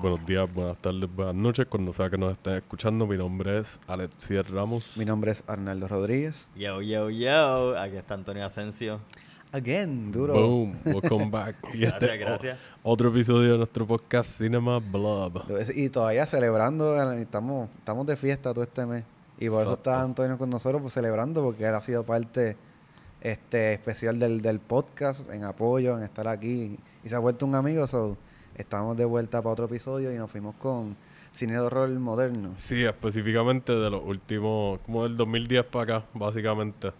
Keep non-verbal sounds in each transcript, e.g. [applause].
buenos días, buenas tardes, buenas noches, cuando sea que nos estén escuchando. Mi nombre es Alexier Ramos. Mi nombre es Arnaldo Rodríguez. Yo, yo, yo. Aquí está Antonio Asensio. Again, duro. Boom, welcome [laughs] back. Y Gracias, este, gracias. o- otro episodio de nuestro podcast Cinema Blob. Y todavía celebrando, eh, estamos, estamos de fiesta todo este mes. Y por eso está Antonio con nosotros, pues celebrando, porque él ha sido parte este especial del, del podcast, en apoyo, en estar aquí. Y se ha vuelto un amigo, so estamos de vuelta para otro episodio y nos fuimos con cine de horror moderno. Sí, específicamente de los últimos, como del 2010 para acá, básicamente.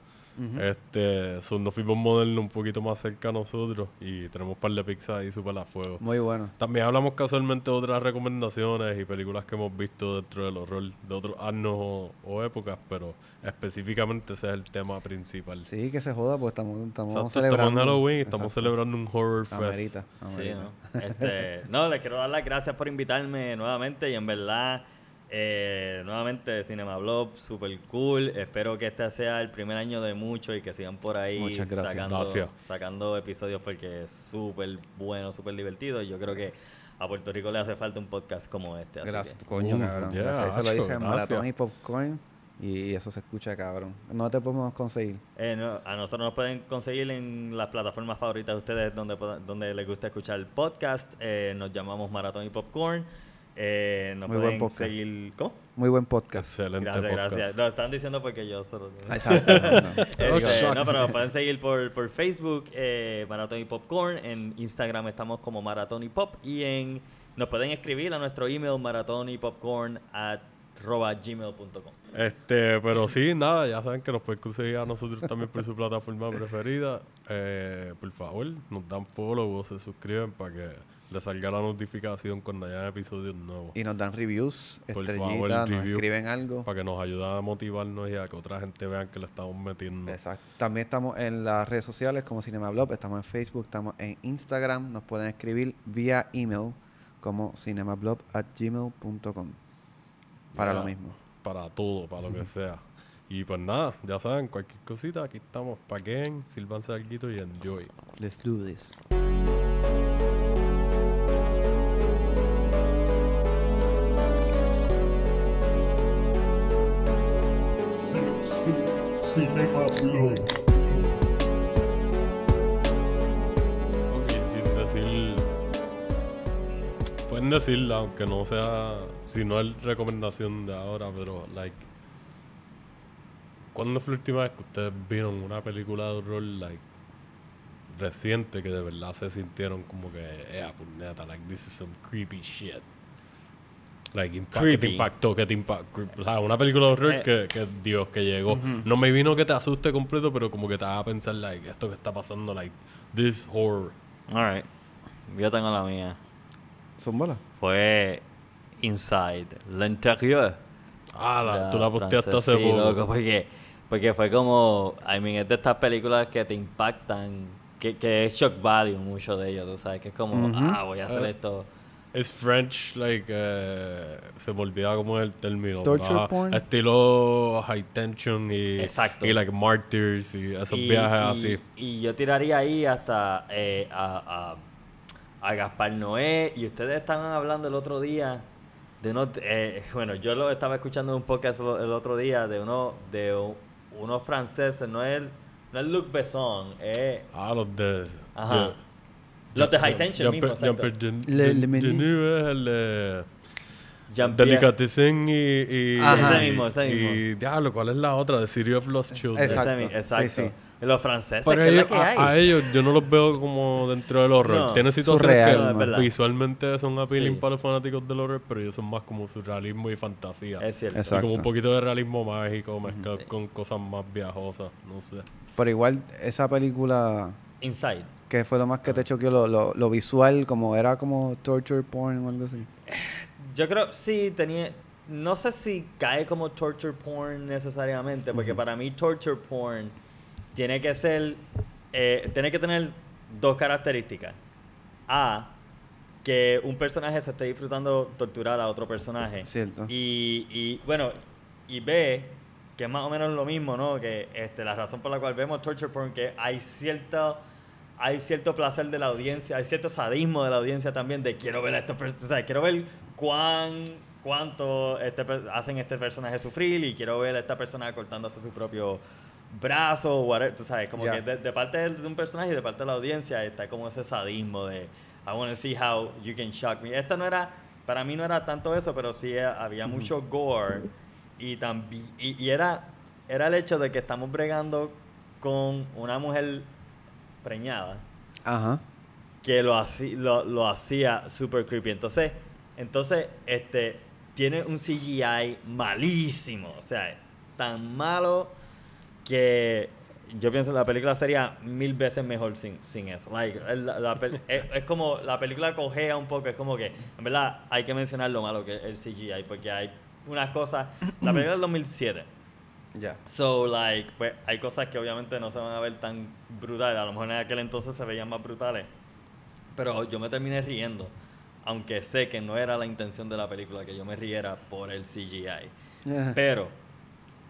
Este, son, nos fuimos modernos un poquito más cerca a nosotros y tenemos un par de pizzas ahí súper a fuego. Muy bueno. También hablamos casualmente de otras recomendaciones y películas que hemos visto dentro del horror de otros años o, o épocas, pero específicamente ese es el tema principal. Sí, que se joda, pues estamos, estamos Exacto, celebrando. estamos en Halloween y estamos Exacto. celebrando un horror fest. Amerita, Sí, amerita. ¿no? Este, no, les quiero dar las gracias por invitarme nuevamente y en verdad, eh, nuevamente Cinema Blob, super cool. Espero que este sea el primer año de mucho y que sigan por ahí. Sacando, Gracias. sacando episodios porque es súper bueno, súper divertido. y Yo creo que a Puerto Rico le hace falta un podcast como este. así Gracias, que- coño, Uh, cabrón. yeah, gracias. Eso lo acho, dice gracias. Maratón y Popcorn. Y eso se escucha, cabrón. No te podemos conseguir. Eh, no, a nosotros nos pueden conseguir en las plataformas favoritas de ustedes donde, donde les gusta escuchar el podcast. Eh, nos llamamos Maratón y Popcorn. Eh, nos Muy buen pueden podcast. seguir. ¿Cómo? Muy buen podcast. Excelente Gracias, podcast. gracias. Lo están diciendo porque yo solo. Exacto. no, no. Este, no, pero pueden seguir por, por Facebook, eh, Maratón y Popcorn. En Instagram estamos como Maratón y Pop. Y en nos pueden escribir a nuestro email maratón y popcorn at gmail.com. Este, pero sí, nada, ya saben que nos pueden conseguir a nosotros también por su plataforma preferida. Eh, por favor, nos dan follow o se suscriben para que les salga la notificación cuando haya episodios nuevos. Y nos dan reviews, Por estrellitas, favor, nos review. escriben algo. Para que nos ayude a motivarnos y a que otra gente vean que le estamos metiendo. Exacto. También estamos en las redes sociales como Cinemablog, estamos en Facebook, estamos en Instagram, nos pueden escribir vía email como cinemablog@gmail.com para Ya, lo mismo. Para todo, para lo que [laughs] sea. Y pues nada, ya saben, cualquier cosita, aquí estamos. Paquen, sírvanse algo y enjoy. Let's do this. Ok, sin decir. Pueden decirla, aunque no sea. Si no es recomendación de ahora, pero, like. ¿Cuándo fue la última vez que ustedes vieron una película de horror, like. reciente que de verdad se sintieron como que. Eh, puñeta, like, this is some creepy shit? Like, impa- que te Creepy. impactó, que te impactó. O sea, una película de horror Eh. que, que, Dios, que llegó. No me vino que te asuste completo, pero como que te haga pensar, like, esto que está pasando, like, this horror. Alright. Yo tengo la mía. Zúmbala. Fue Inside, L'Intérieur. Ah, la- tú la posteaste francés, hace sí, poco. loco, porque, porque fue como, I mean, es de estas películas que te impactan, que, que es shock value mucho de ellos, tú sabes, que es como, ah, voy a hacer Eh, esto. Es French, like, eh, se me olvida cómo es el término. Torture ah, porn. Estilo high tension y, Exacto. y like martyrs y esos Y- viajes y- así. Y yo tiraría ahí hasta eh, a, a, a Gaspar Noé, y ustedes estaban hablando el otro día de unos, eh, bueno, yo lo estaba escuchando en un podcast el otro día de uno, de u- unos franceses, no es, no es Luc Besson, es... Ah, los de... Ajá. de- Los de High Tension mismo, Le Menu. Denis es el Delicatessen y... y Ajá. Ese mismo, ese mismo. Y, diablo, ¿cuál es la otra? The City of Lost Children. Exacto. Exacto. Sí, sí. Los franceses, Pero que es la ellos- que a, hay. a ellos yo no los veo como dentro del horror. No, Tienen situaciones surreal, que no, visualmente son appealing Sí. para los fanáticos del horror, pero ellos son más como surrealismo y fantasía. Es cierto. Exacto. Y como un poquito de realismo mágico mezclado con cosas más viajosas, no sé. Pero igual, esa película, Inside. Que fue lo más que te choqueó, lo, lo, lo visual, como era como torture porn o algo así. Yo creo, sí, tenía. No sé si cae como torture porn necesariamente, porque para mí torture porn tiene que ser. eh, tiene que tener dos características. A, que un personaje se esté disfrutando torturar a otro personaje. Cierto. Y, y bueno, y B, que es más o menos lo mismo, ¿no? Que este, la razón por la cual vemos torture porn, que hay cierto hay cierto placer de la audiencia, hay cierto sadismo de la audiencia también de quiero ver a estos personajes, o sea, quiero ver cuán cuánto este, hacen este personaje sufrir y quiero ver a esta persona cortándose su propio brazo whatever, tú sabes, como Ya. que de, de parte de un personaje y de parte de la audiencia está como ese sadismo de I want to see how you can shock me. Esta no era, para mí no era tanto eso, pero sí eh, había mucho gore y también y, y era era el hecho de que estamos bregando con una mujer preñada Ajá. que lo, haci- lo, lo hacía super creepy. Entonces, entonces, este, tiene un CGI malísimo. O sea, tan malo que yo pienso que la película sería mil veces mejor sin, sin eso. Like, el- la- la pel- [laughs] es, es como, la película cojea un poco, es como que, en verdad, hay que mencionar lo malo que es el CGI, porque hay unas cosas, la película del 2007. Ya. So, like, pues hay cosas que obviamente no se van a ver tan brutales. A lo mejor en aquel entonces se veían más brutales. Pero yo me terminé riendo. Aunque sé que no era la intención de la película que yo me riera por el CGI. Pero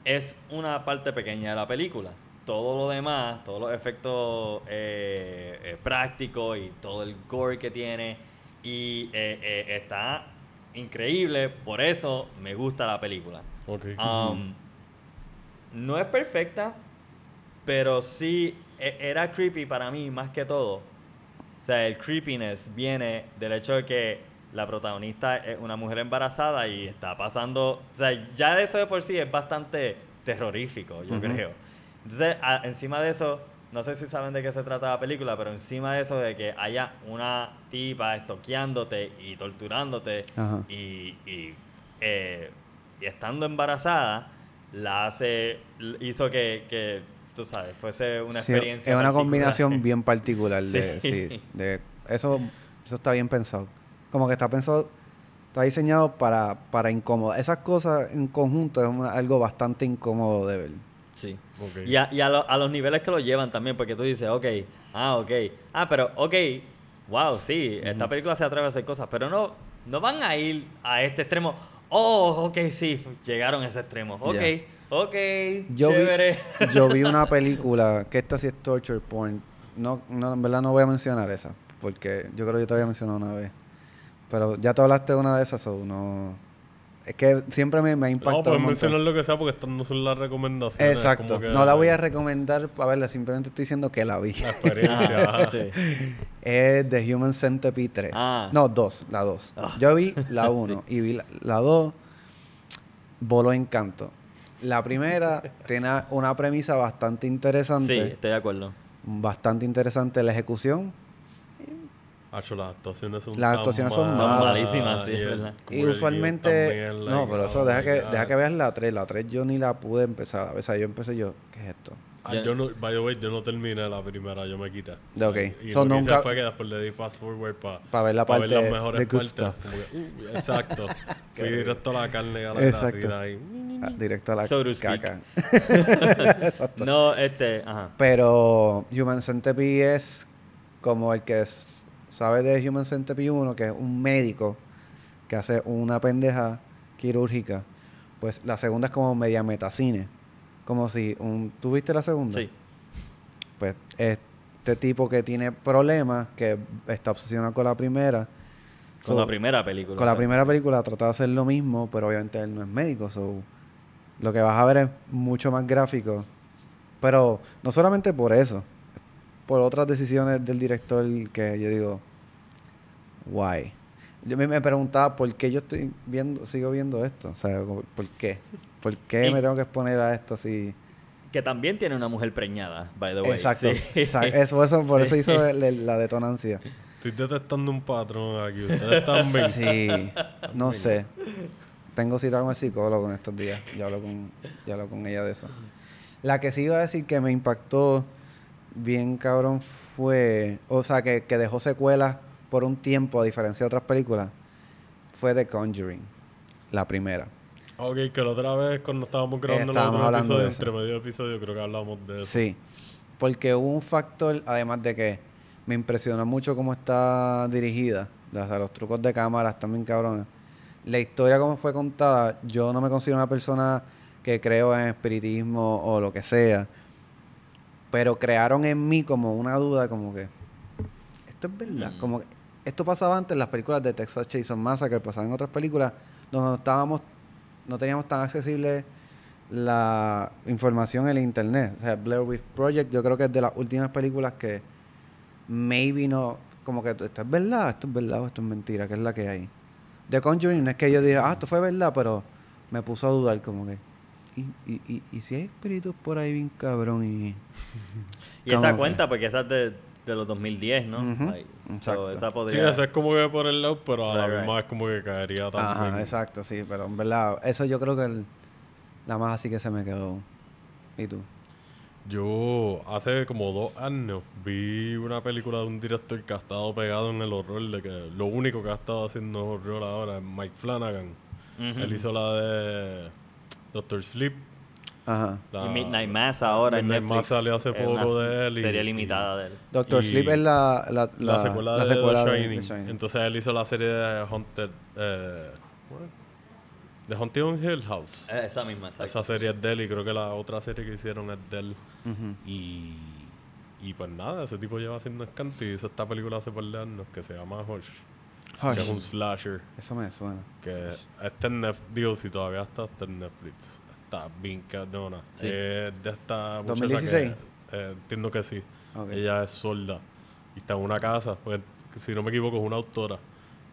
es una parte pequeña de la película. Todo lo demás, todos los efectos eh, eh, prácticos y todo el gore que tiene. Y eh, eh, está increíble. Por eso me gusta la película. Ok. Um, no es perfecta, pero sí e- era creepy para mí más que todo. O sea, el creepiness viene del hecho de que la protagonista es una mujer embarazada y está pasando... O sea, ya eso de por sí es bastante terrorífico, yo Ujú. creo. Entonces, a- encima de eso, no sé si saben de qué se trata la película, pero encima de eso de que haya una tipa estoqueándote y torturándote Ajá. y, y, eh, y estando embarazada, la hace, hizo que, que, tú sabes, fuese una Sí, experiencia. Es una particular. combinación [laughs] bien particular de, Sí. sí, de eso, eso está bien pensado. Como que está pensado, está diseñado para, para incomodar. Esas cosas en conjunto es una- algo bastante incómodo de ver. Sí. Y, a, y a, lo- a los niveles que lo llevan también, porque tú dices, ok, ah, ok, ah, pero, ok, wow, sí, esta película se atreve a hacer cosas, pero no, no van a ir a este extremo. Oh, ok, sí, llegaron a ese extremo. Ok, Ya. ok, Yo chévere. vi, [laughs] yo vi una [laughs] película que esta sí es torture porn. No, no, en verdad no voy a mencionar esa, porque yo creo que yo te había mencionado una vez. Pero ya te hablaste de una de esas, o no. Es que siempre me, me ha No, impactado. puedes un montón. mencionar lo que sea porque estas no son las recomendaciones. Exacto. como que No la voy a recomendar para verla, simplemente estoy diciendo que la vi. La experiencia. [laughs] Ah, sí. Es The Human Centipede 3. Ah. No, 2, la 2. Ah. Yo vi la [laughs] 1 y vi la 2. Voló encanto. La primera [laughs] tiene una premisa bastante Sí, interesante. estoy de acuerdo. Bastante interesante la ejecución. Hacho, las actuaciones son Las actuaciones son malas, malísimas, sí, y verdad. Y usualmente. No, pero eso, deja que, deja que veas la 3. La 3 yo ni la pude empezar. O sea, yo empecé yo. ¿Qué es esto? Ah, yo no, by the way, yo no terminé la primera, yo me quité. Ok. Y So, lo que hice nunca- fue que después le di fast forward para Pa' ver la parte las de mejores good partes. que, uh, exacto. [laughs] Fui directo a la carne, a la Exacto. ahí. Ah, directo a la So caca. [laughs] Exacto. No, este, ajá. Pero Human Centipede es como el que es- sabe de Human Centipede 1, que es un médico que hace una pendeja quirúrgica. Pues la segunda es como media metacine. Como si un... ¿Tú viste la segunda? Sí. Pues este tipo que tiene problemas, que está obsesionado con la primera. Con So, la primera película. con la primera película trata de hacer lo mismo, pero obviamente él no es médico, so lo que vas a ver es mucho más gráfico. Pero no solamente por eso, por otras decisiones del director que yo digo, why? Yo me, me preguntaba por qué yo estoy viendo, sigo viendo esto, o sea, ¿por qué? ¿Por qué Y- me tengo que exponer a esto así? Que también tiene una mujer preñada, by the way. Exacto, Sí. [laughs] Sa- eso, eso, por eso hizo el- el- la detonancia. Estoy detectando un patrón aquí. Ustedes están bien. Sí, no sé. Tengo cita con el psicólogo en estos días. Ya hablo con, ya hablo con ella de eso. La que sí iba a decir que me impactó bien cabrón fue, o sea, que, que dejó secuelas por un tiempo, a diferencia de otras películas, fue The Conjuring, la primera. Ok, que la otra vez cuando estábamos grabando Estábamos el de entre medio episodio, creo que hablamos de eso. Sí, porque hubo un factor, además de que me impresionó mucho cómo está dirigida, o sea, los trucos de cámara están bien cabrones. La historia como fue contada, yo no me considero una persona que creo en espiritismo o lo que sea, pero crearon en mí como una duda, como que, esto es verdad. Mm. Como que esto pasaba antes en las películas de Texas Chainsaw Massacre, pasaba en otras películas donde no estábamos, no teníamos tan accesible la información en el internet. O sea, Blair Witch Project yo creo que es de las últimas películas que maybe no, como que esto es verdad, esto es verdad o esto es mentira, que es la que hay. The Conjuring no es que yo dije, ah, esto fue verdad, pero me puso a dudar como que... Y, y, y, y si hay espíritus por ahí bien cabrón y... [laughs] Y esa cuenta, porque esa es de, de los 2010, ¿no? Ujú, Like, so, exacto. esa Sí, podría... eso es como que por el lado, pero a la Right, misma right. es como que caería también. Ajá, exacto, sí, pero en verdad, eso yo creo que el- la más así que se me quedó. ¿Y tú? Yo hace como dos años vi una película de un director que ha estado pegado en el horror, de que lo único que ha estado haciendo horror ahora es Mike Flanagan. Él hizo la de Doctor Sleep. Ajá. la- Y Midnight Mass ahora en Midnight Netflix. Mass salió hace poco de él. y- Serie limitada de él. Doctor Sleep es la, la, La, secuela la de secuela The de Shining. The Shining. Entonces él hizo la serie de Haunted. Eh? The Haunted on Hill House. Eh, Esa misma, exacto. Esa serie es de él y creo que la otra serie que hicieron es de él. Y, y pues nada, ese tipo lleva haciendo escante y hizo esta película hace par de años que se llama Hush. Hush. Que es un slasher. Eso me suena. Que está en Netflix. Digo, si todavía está, está en Netflix. Está bien cabrona. Sí. Es de esta muchacha 2016. que, eh, entiendo que sí. Ok. Ella es sorda. Y está en una casa. Pues, si no me equivoco, es una autora.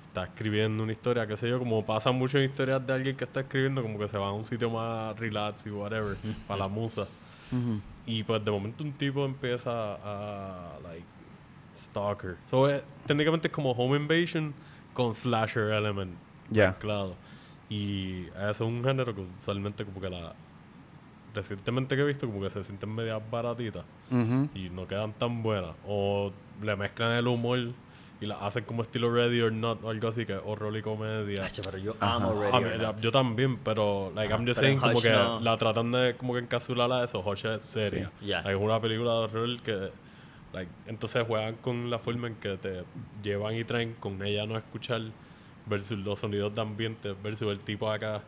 Está escribiendo una historia, qué sé yo, como pasa mucho en historias de alguien que está escribiendo, como que se va a un sitio más relax y whatever, para la musa. Y pues de momento un tipo empieza a, like, stalker. So, eh, técnicamente es como home invasion con slasher element. Ya. Claro. Y es un género que usualmente como que la... Recientemente que he visto como que se sienten medias baratitas Ujú. y no quedan tan buenas. O le mezclan el humor y la hacen como estilo Ready or Not o algo así, que horror y comedia. Pero yo amo Ready Ah, or Not. yo también, pero like, I'm just saying en como Hush que no. la tratan de como que encapsular a eso. Hush es seria. Sí, ya. Like, es una película de horror que like, entonces juegan con la forma en que te llevan y traen con ella no escuchar versus los sonidos de ambiente versus el tipo acá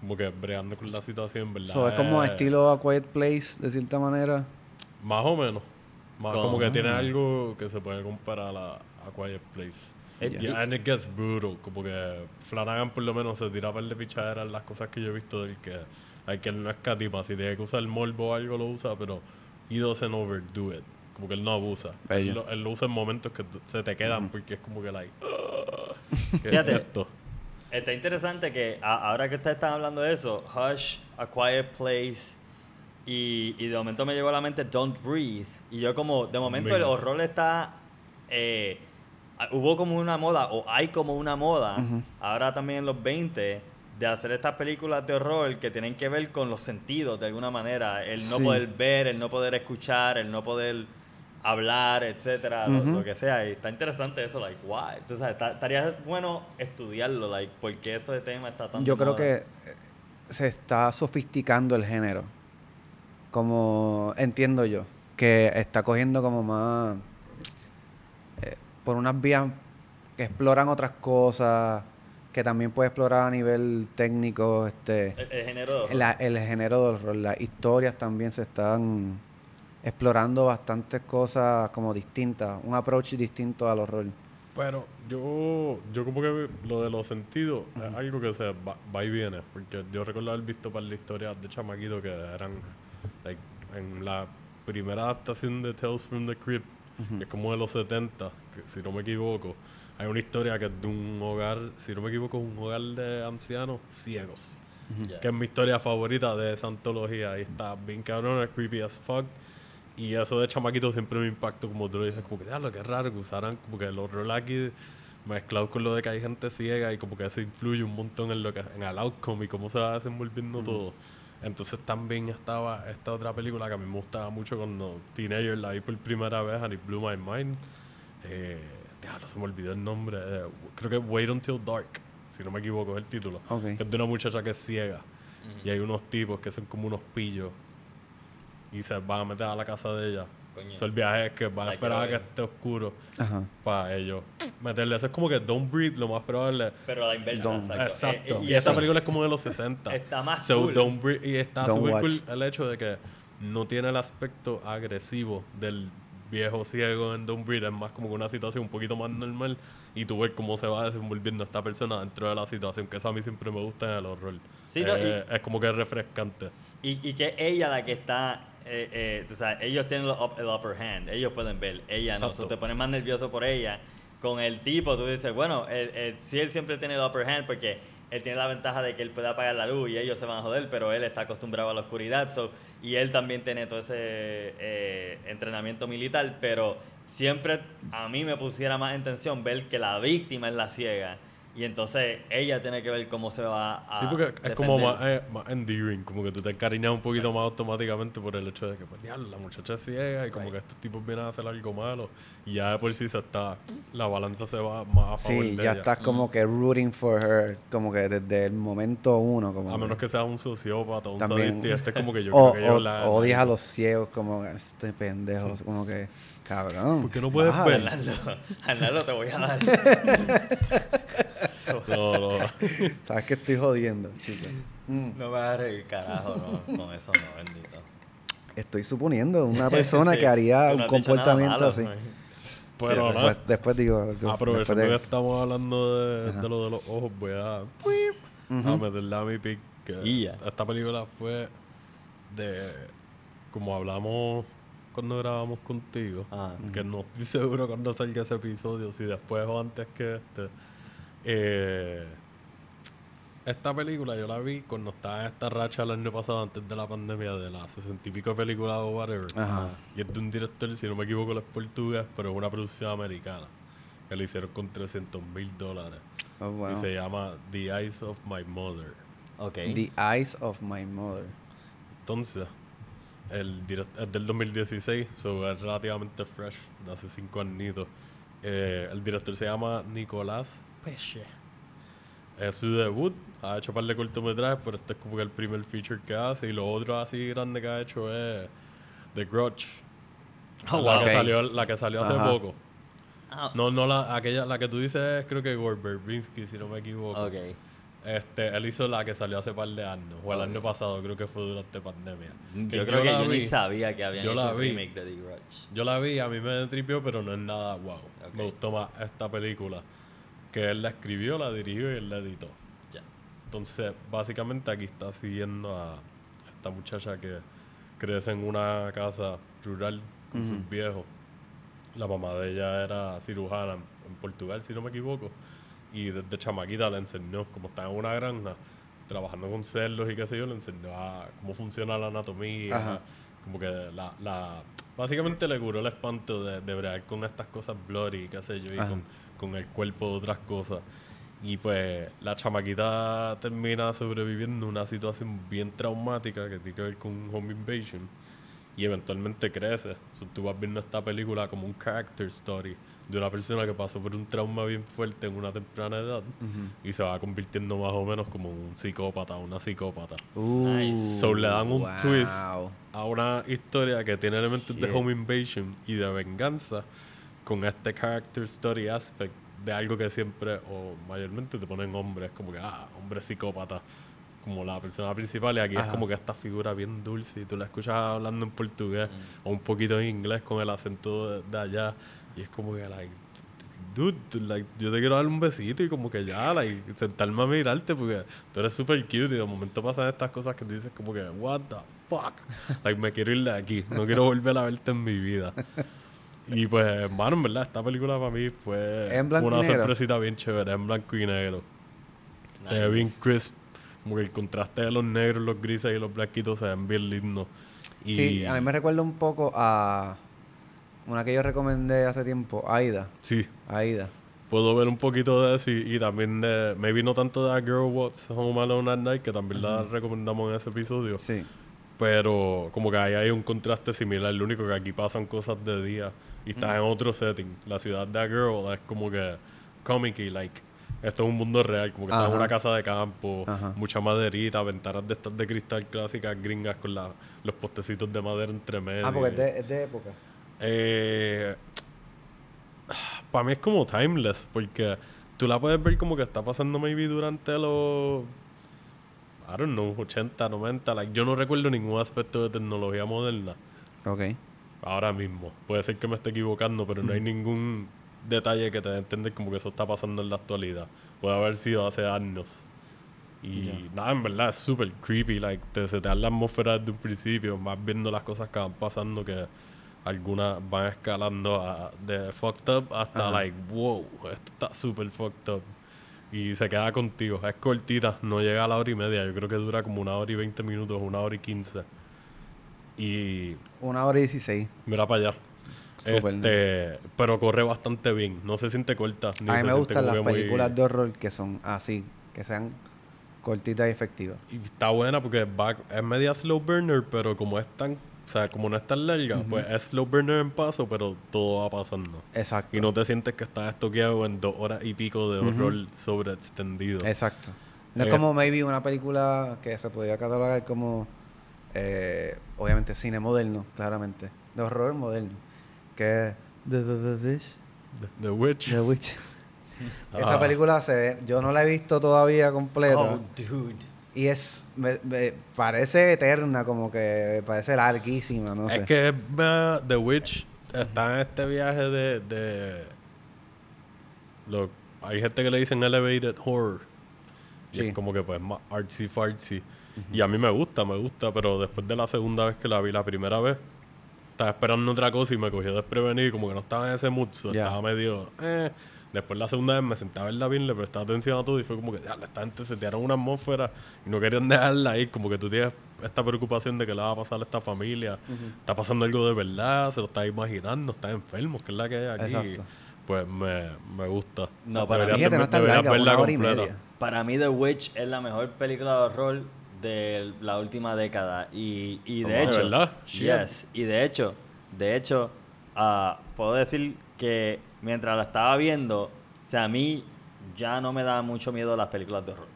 como que bregando con la situación, ¿verdad? So, es como Eh, estilo A Quiet Place, de cierta manera. Más o menos. Más, Como- que tiene algo que se puede comparar a, a Quiet Place. Eh, Y and it gets brutal. Como que Flanagan por lo menos se tira par de pichaderas las cosas que yo he visto del que hay que no escatima. Si tiene que usar el morbo o algo lo usa, pero he doesn't overdo it. Como que él no abusa. Bello. Él lo, él lo usa en momentos que se te quedan porque es como que like... "Ah, [laughs] ¿qué es Fíjate. esto?". Está interesante que a- ahora que ustedes están hablando de eso, Hush, A Quiet Place, y, y de momento me llegó a la mente Don't Breathe. Y yo como, de momento el horror está... eh, hubo como una moda, o hay como una moda, ahora también en los 20, de hacer estas películas de horror que tienen que ver con los sentidos de alguna manera. El no Sí. poder ver, el no poder escuchar, el no poder hablar, etcétera, lo- que sea. Y está interesante eso, like, why? Entonces, está- estaría bueno estudiarlo, like, por qué ese tema está tan Yo creo moda. que eh, se está sofisticando el género. Como entiendo yo. Que está cogiendo como más. eh, por unas vías que exploran otras cosas. Que también puede explorar a nivel técnico. Este. El, el género de horror. la- el género del horror. Las historias también se están explorando bastantes cosas como distintas. Un approach distinto al horror. Pero yo, yo como que lo de los sentidos es algo que se va, va y viene. Porque yo recuerdo haber visto para la historia de Chamaquito que eran like, en la primera adaptación de Tales from the Crypt, que es como de los 70, que, si no me equivoco. Hay una historia que es de un hogar, si no me equivoco, es un hogar de ancianos ciegos. Ya. Que es mi historia favorita de esa antología. Y está bien cabrón, es creepy as fuck. Y eso de chamaquito siempre me impactó, como tú lo dices, como que, lo que raro que usaran como que el horror aquí mezclado con lo de que hay gente ciega y como que eso influye un montón en lo que en el outcome y cómo se va desenvolviendo todo. Entonces también estaba esta otra película que a mí me gustaba mucho cuando Teenager la vi por primera vez and it blew my mind. Eh, diablo, se me olvidó el nombre. eh, creo que Wait Until Dark, si no me equivoco, es el título. Que es de una muchacha que es ciega. Y hay unos tipos que son como unos pillos. Y se van a meter a la casa de ella. Coño. So, el viaje es que van a esperar a que esté oscuro Ajá. para ellos meterle. Eso es como que Don't Breathe, lo más probable. Pero a la inversa, Don't- exacto. Exacto. Eh, eh, y esta película es como de los 60. Está más So, cool. Don't Breathe- y está watch. cool el hecho de que no tiene el aspecto agresivo del viejo ciego en Don't Breathe es más como que una situación un poquito más normal y tú ves cómo se va desenvolviendo esta persona dentro de la situación, que eso a mí siempre me gusta en el horror. Sí, no, Eh, es como que es refrescante. Y, y que ella la que está, eh, eh, tú sabes, ellos tienen el, up- el upper hand, ellos pueden ver, ella no, so te pones más nervioso por ella. Con el tipo tú dices, bueno, él, él- sí él siempre tiene el upper hand porque él tiene la ventaja de que él puede apagar la luz y ellos se van a joder, pero él está acostumbrado a la oscuridad, so, y él también tiene todo ese eh, entrenamiento militar, pero siempre a mí me pusiera más en tensión ver que la víctima es la ciega. Y entonces ella tiene que ver cómo se va a. Sí, porque es como más, eh, más endearing, como que tú te encariñas un poquito más automáticamente por el hecho de que, pues, diablo, la muchacha es ciega y como Right. que estos tipos vienen a hacer algo malo y ya de por sí se está, la balanza se va más a favor Sí, de ya ella. estás como que rooting for her, como que desde el momento uno. Como A menos que sea un sociópata, un También. sadista, este es como que yo [laughs] o, creo que yo o- la... odias a los ciegos, como este pendejo, como que, cabrón. ¿Por qué no puedes ver? Arnaldo, Arnaldo, te voy a dar. [laughs] No, no. Sabes que estoy jodiendo, chicos. Mm. No me agarres el carajo, no. Con eso no, bendito. Estoy suponiendo una [laughs] persona Sí, que haría un comportamiento malo, así. ¿no? Pero Sí, Después, después digo después aprovechando de- que estamos hablando de, lo de los ojos, voy a, a Ujú. meterle a mi pick. que. Esta película fue de... Como hablamos cuando grabamos contigo. Ah. que no estoy seguro cuando salga ese episodio, si después o antes que este. Eh, esta película yo la vi cuando estaba en esta racha el año pasado, antes de la pandemia, de las sesenta y pico películas o whatever. Ajá. Y es de un director, si no me equivoco, es portugués, pero es una producción americana. Que le hicieron con 300 mil dólares. Oh, wow. Y se llama The Eyes of My Mother. Ok. The Eyes of My Mother. Entonces, el direct- es del 2016, so es relativamente fresh, de hace cinco añitos. Eh, el director se llama Nicolás Peche. Es su debut, ha hecho un par de cortometrajes, pero este es como que el primer feature que hace. Y lo otro así grande que ha hecho es The Grudge. Oh, la, que salió, la que salió hace Ajá. poco. Ah, No, no, la, aquella, la que tú dices es creo que Gore Verbinski, si no me equivoco. ok. Este, él hizo la que salió hace par de años, o el Ok. año pasado, creo que fue durante pandemia. Que Yo creo que la yo ni vi. sabía que habían Yo hecho la un vi. remake de The Grudge. Yo la vi, a mí me tripió, pero no es nada wow. Ok. Me gustó más esta película. Que él la escribió, la dirigió y él la editó. Ya. Entonces, básicamente aquí está siguiendo a esta muchacha que crece en una casa rural con sus viejos. La mamá de ella era cirujana en Portugal, si no me equivoco. Y desde chamaquita le enseñó, como está en una granja, trabajando con cerdos y qué sé yo, le enseñó a cómo funciona la anatomía. Ajá. Como que la, la... Básicamente le curó el espanto de, de bregar con estas cosas blurry, qué sé yo, y con, con el cuerpo de otras cosas. Y pues la chamaquita termina sobreviviendo una situación bien traumática que tiene que ver con un home invasion. Y eventualmente crece. So, tú vas viendo esta película como un character story de una persona que pasó por un trauma bien fuerte en una temprana edad y se va convirtiendo más o menos como un psicópata, una psicópata. Uh, Nice. So le dan un wow. twist a una historia que tiene elementos de home invasion y de venganza con este character story aspect de algo que siempre o mayormente te ponen hombres, como que, ah, hombre psicópata, como la persona principal y aquí es como que esta figura bien dulce y tú la escuchas hablando en portugués o un poquito en inglés con el acento de, de allá y es como que, like, dude, like, yo te quiero dar un besito y como que ya, like, sentarme a mirarte porque tú eres súper cute y de momento pasan estas cosas que tú dices como que, what the fuck, like, me quiero ir de aquí, no quiero [laughs] volver a verte en mi vida. Y pues, hermano, en verdad, esta película para mí fue ¿En blanco y una sorpresita bien chévere, en blanco y negro. Se ve Nice. bien crisp, como que el contraste de los negros, los grises y los blanquitos se ven bien lindos. Y Sí, a mí me recuerda un poco a una que yo recomendé hace tiempo, Aida. Sí, Aida. puedo ver un poquito de eso y, y también de, maybe no tanto de A Girl What's Home Alone at Night, que también la recomendamos en ese episodio, Sí. pero como que ahí hay un contraste similar, lo único que aquí pasan cosas de día y estás en otro setting. La ciudad de A Girl es como que comic y like, esto es un mundo real, como que estás en una casa de campo, Ajá. mucha maderita, ventanas de estas de cristal clásicas gringas con la- los postecitos de madera entre medio. Ah, porque es de, es de época. Eh, para mí es como timeless, porque tú la puedes ver como que está pasando maybe durante los, I don't know, 80, 90. Like, yo no recuerdo ningún aspecto de tecnología moderna. Ok. ahora mismo. Puede ser que me esté equivocando, pero no hay ningún detalle que te dé entender como que eso está pasando en la actualidad. Puede haber sido hace años. Y nada, en verdad es súper creepy. Like, te, se te da la atmósfera desde un principio, más viendo las cosas que van pasando que algunas van escalando a, de fucked up hasta Ajá. like, wow, esto está súper fucked up. Y se queda contigo. Es cortita, no llega a la hora y media. Yo creo que dura como una hora y veinte minutos, una hora y quince. Y Una hora y dieciséis. mira para allá. Súper Este, pero corre bastante bien. No se siente corta. ni A mí me gustan las muy- películas de horror que son así, que sean cortitas y efectivas. Y está buena porque va- es media slow burner, pero como es tan, o sea, como no es tan larga, pues es slow burner en paso, pero todo va pasando. Exacto. Y no te sientes que estás estoqueado en dos horas y pico de horror sobre extendido. Exacto. No es Eh, como maybe una película que se podría catalogar como, eh, obviamente, cine moderno, claramente. De horror moderno. Que es The, The, The Witch. The, The Witch. The Witch. [laughs] Esa Ah. película se ve, yo no la he visto todavía completa. Oh, dude. Y es, me- me parece eterna, como que parece larguísima, no es que eh, The Witch está en este viaje de... de lo, hay gente que le dicen elevated horror. Y Sí. es como que pues más artsy fartsy. Y a mí me gusta, me gusta, pero después de la segunda vez que la vi, la primera vez, estaba esperando otra cosa y me cogió desprevenido y como que no estaba en ese mood, so Ya. estaba medio... Eh. Después la segunda vez me senté a verla bien, le prestaba atención a todo y fue como que, ya, esta gente se tiraron una atmósfera y no querían dejarla ahí, como que tú tienes esta preocupación de que le va a pasar a esta familia, está pasando algo de verdad, se lo estás imaginando, estás enfermo, que es la que hay aquí. Exacto. Pues me, me gusta. No, para mí- no de- es tan deberías larga, una hora y media. Para mí The Witch es la mejor película de horror de la última década y, y de ¿De hecho, verdad? Shit. yes, y de hecho, de hecho, ah, puedo decir que mientras la estaba viendo, o sea, a mí ya no me da mucho miedo las películas de horror.